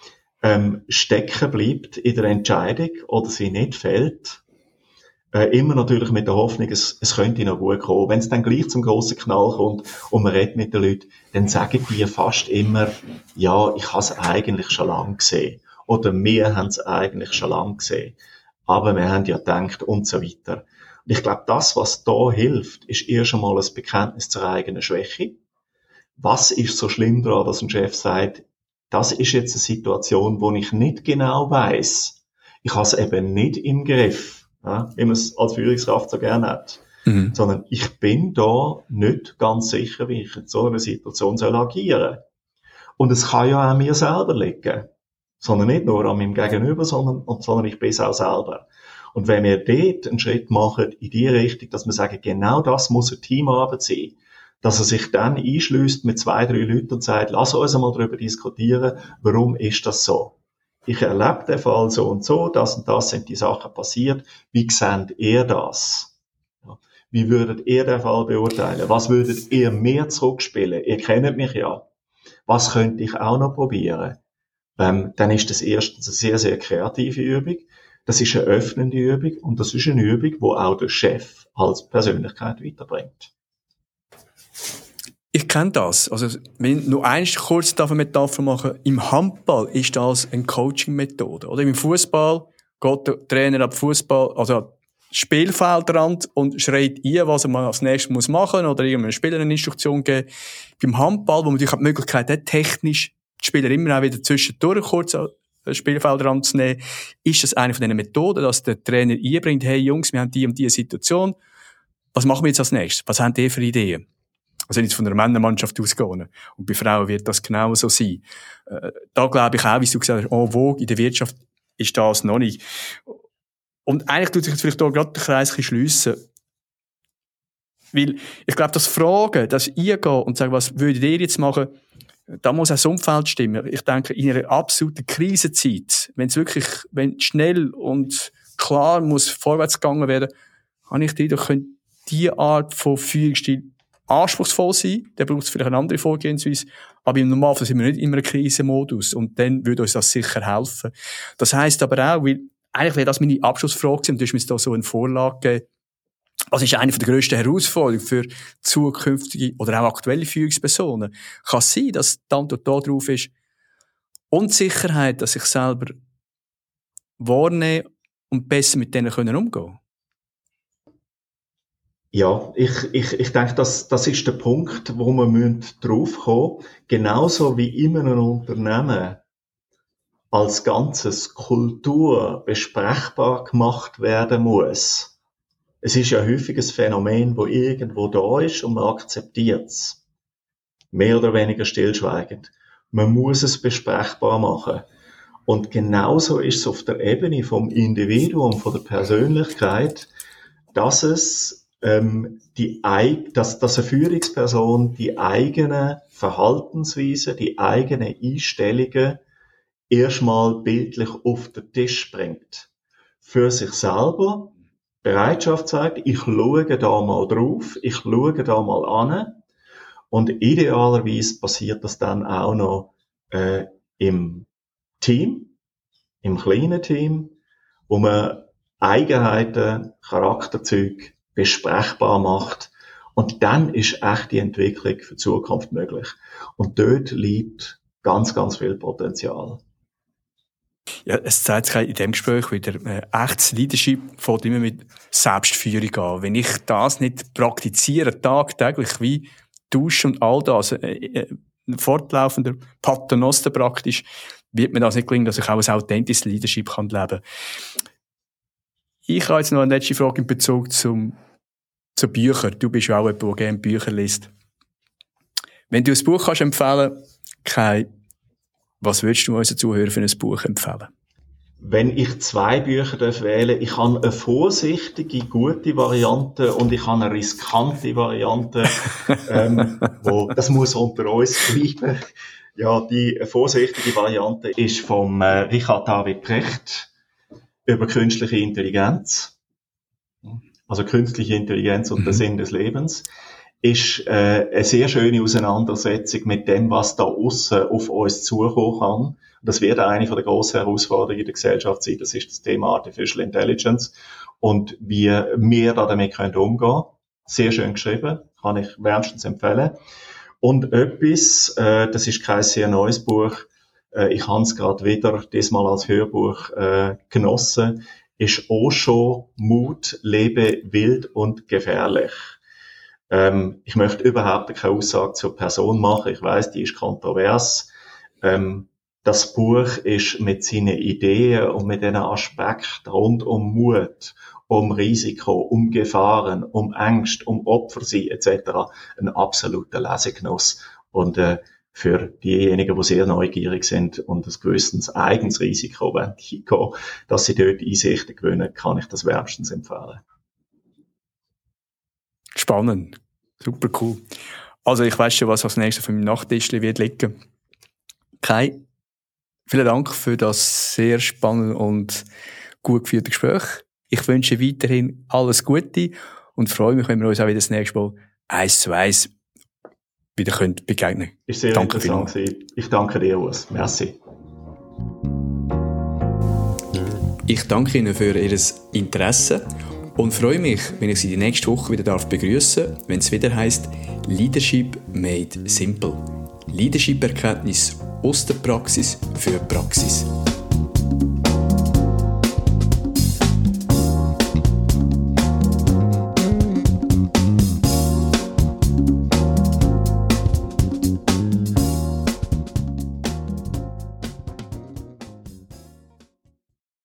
ähm, stecken bleibt in der Entscheidung oder sie nicht fällt äh, immer natürlich mit der Hoffnung, es, es könnte noch gut kommen. Wenn es dann gleich zum grossen Knall kommt und man redet mit den Leuten, dann sagen die fast immer, ja, ich habe es eigentlich schon lange gesehen. Oder wir haben es eigentlich schon lange gesehen. Aber wir haben ja gedacht und so weiter. Und ich glaube, das, was da hilft, ist erst einmal ein Bekenntnis zur eigenen Schwäche. Was ist so schlimm daran, dass ein Chef sagt, das ist jetzt eine Situation, wo ich nicht genau weiß, Ich habe es eben nicht im Griff, ja, wie man es als Führungskraft so gerne hat. Mhm. Sondern ich bin da nicht ganz sicher, wie ich in so einer Situation soll agieren. Und es kann ja auch an mir selber liegen. Sondern nicht nur an meinem Gegenüber, sondern, sondern ich bin es auch selber. Und wenn wir dort einen Schritt machen in die Richtung, dass wir sagen, genau das muss eine Teamarbeit sein, dass er sich dann einschließt mit zwei, drei Leuten und sagt, lass uns einmal darüber diskutieren, warum ist das so? Ich erlebe den Fall so und so, das und das sind die Sachen passiert. Wie seht ihr das? Wie würdet ihr den Fall beurteilen? Was würdet ihr mir zurückspielen? Ihr kennt mich ja. Was könnte ich auch noch probieren? Ähm, dann ist das erstens eine sehr, sehr kreative Übung. Das ist eine öffnende Übung und das ist eine Übung, wo auch der Chef als Persönlichkeit weiterbringt. Ich kenne das. Also, wenn nur eins kurz eine Metapher machen, im Handball ist das eine Coaching-Methode. Oder im Fußball geht der Trainer ab Fußball, also Spielfeldrand und schreit ein, was er mal als nächstes muss machen oder irgendeinem Spieler eine Instruktion geben. Beim Handball, wo man natürlich die Möglichkeit hat, technisch die Spieler immer auch wieder zwischendurch kurz an Spielfeldrand zu nehmen, ist das eine von diesen Methoden, dass der Trainer einbringt, hey Jungs, wir haben die und die Situation, was machen wir jetzt als nächstes? Was haben die für Ideen? Also jetzt von der Männermannschaft ausgehen. Und bei Frauen wird das genauso sein. Äh, da glaube ich auch, wie du gesagt hast, oh, wo in der Wirtschaft ist das noch nicht. Und eigentlich tut sich jetzt vielleicht auch gerade der Kreis schliessen. Weil ich glaube, das Fragen, das Eingehen und sagen, was würdet ihr jetzt machen, da muss auch das Umfeld stimmen. Ich denke, in einer absoluten Krisenzeit, wenn es wirklich, wenn schnell und klar muss vorwärts gegangen werden, habe ich die, da könnte diese Art von Führungsstil anspruchsvoll sein, dann braucht es vielleicht eine andere Vorgehensweise, aber im Normalfall sind wir nicht immer im Krisenmodus und dann würde uns das sicher helfen. Das heißt aber auch, weil eigentlich wäre das meine Abschlussfrage und du hast mir da so eine Vorlage gegeben, was ist eine der grössten Herausforderungen für zukünftige oder auch aktuelle Führungspersonen? Kann es sein, dass die Antwort da drauf ist, Unsicherheit, dass ich selber wahrnehme und besser mit denen umgehen können? Ja, ich, ich, ich denke, das, das ist der Punkt, wo wir draufkommen müssen. Genauso wie in einem Unternehmen als ganzes Kultur besprechbar gemacht werden muss. Es ist ja häufig ein Phänomen, wo irgendwo da ist und man akzeptiert es. Mehr oder weniger stillschweigend. Man muss es besprechbar machen. Und genauso ist es auf der Ebene vom Individuum, von der Persönlichkeit, dass es ähm, die, dass, dass eine Führungsperson die eigene Verhaltensweise, die eigene Einstellungen erstmal bildlich auf den Tisch bringt. Für sich selber Bereitschaft zeigt, ich schaue da mal drauf, ich schaue da mal an und idealerweise passiert das dann auch noch äh, im Team, im kleinen Team, wo man Eigenheiten, Charakterzüge besprechbar macht. Und dann ist echt die Entwicklung für die Zukunft möglich. Und dort liegt ganz, ganz viel Potenzial. Ja, es zeigt sich in dem Gespräch wieder, äh, echtes Leadership fängt immer mit Selbstführung an. Wenn ich das nicht praktiziere, tagtäglich, wie Duschen und all das, äh, äh, fortlaufender Paternoster praktisch, wird mir das nicht gelingen, dass ich auch ein authentisches Leadership kann leben kann. Ich habe jetzt noch eine letzte Frage in Bezug zum zu Büchern. Du bist ja auch jemand, der gerne Bücher liest. Wenn du ein Buch kannst empfehlen Kai, was würdest du unseren Zuhörern für ein Buch empfehlen? Wenn ich zwei Bücher darf wählen ich habe eine vorsichtige, gute Variante und ich habe eine riskante Variante. [LAUGHS] ähm, wo, das muss unter uns bleiben. Ja, die vorsichtige Variante ist vom äh, Richard David Precht über künstliche Intelligenz also künstliche Intelligenz und mhm. der Sinn des Lebens, ist äh, eine sehr schöne Auseinandersetzung mit dem, was da außen auf uns zukommen kann. Das wird eine von der grossen Herausforderungen in der Gesellschaft sein. Das ist das Thema Artificial Intelligence und wie wir da damit können umgehen. Sehr schön geschrieben, kann ich wärmstens empfehlen. Und etwas, äh, das ist kein sehr neues Buch, äh, ich habe es gerade wieder diesmal als Hörbuch äh, genossen, ist Osho Mut, lebe wild und gefährlich. Ähm, ich möchte überhaupt keine Aussage zur Person machen. Ich weiß, die ist kontrovers. Ähm, Das Buch ist mit seinen Ideen und mit diesen Aspekten rund um Mut, um Risiko, um Gefahren, um Angst, um Opfer sein etc. ein absoluter Lesegenuss. Und äh, für diejenigen, die sehr neugierig sind und ein gewisses eigenes Risiko wollen, dass sie dort Einsichten gewinnen, kann ich das wärmstens empfehlen. Spannend. Super cool. Also ich weiß schon, was als nächstes auf meinem Nachttisch wird liegen. Kai, vielen Dank für das sehr spannende und gut geführte Gespräch. Ich wünsche weiterhin alles Gute und freue mich, wenn wir uns auch wieder das nächste Mal eins zu eins wieder können begegnen können. Ist sehr danke interessant gewesen. Ich danke dir, Urs. Merci. Ich danke Ihnen für Ihr Interesse und freue mich, wenn ich Sie die nächste Woche wieder darf begrüßen, wenn es wieder heißt Leadership made simple. Leadership-Erkenntnis aus der Praxis für Praxis.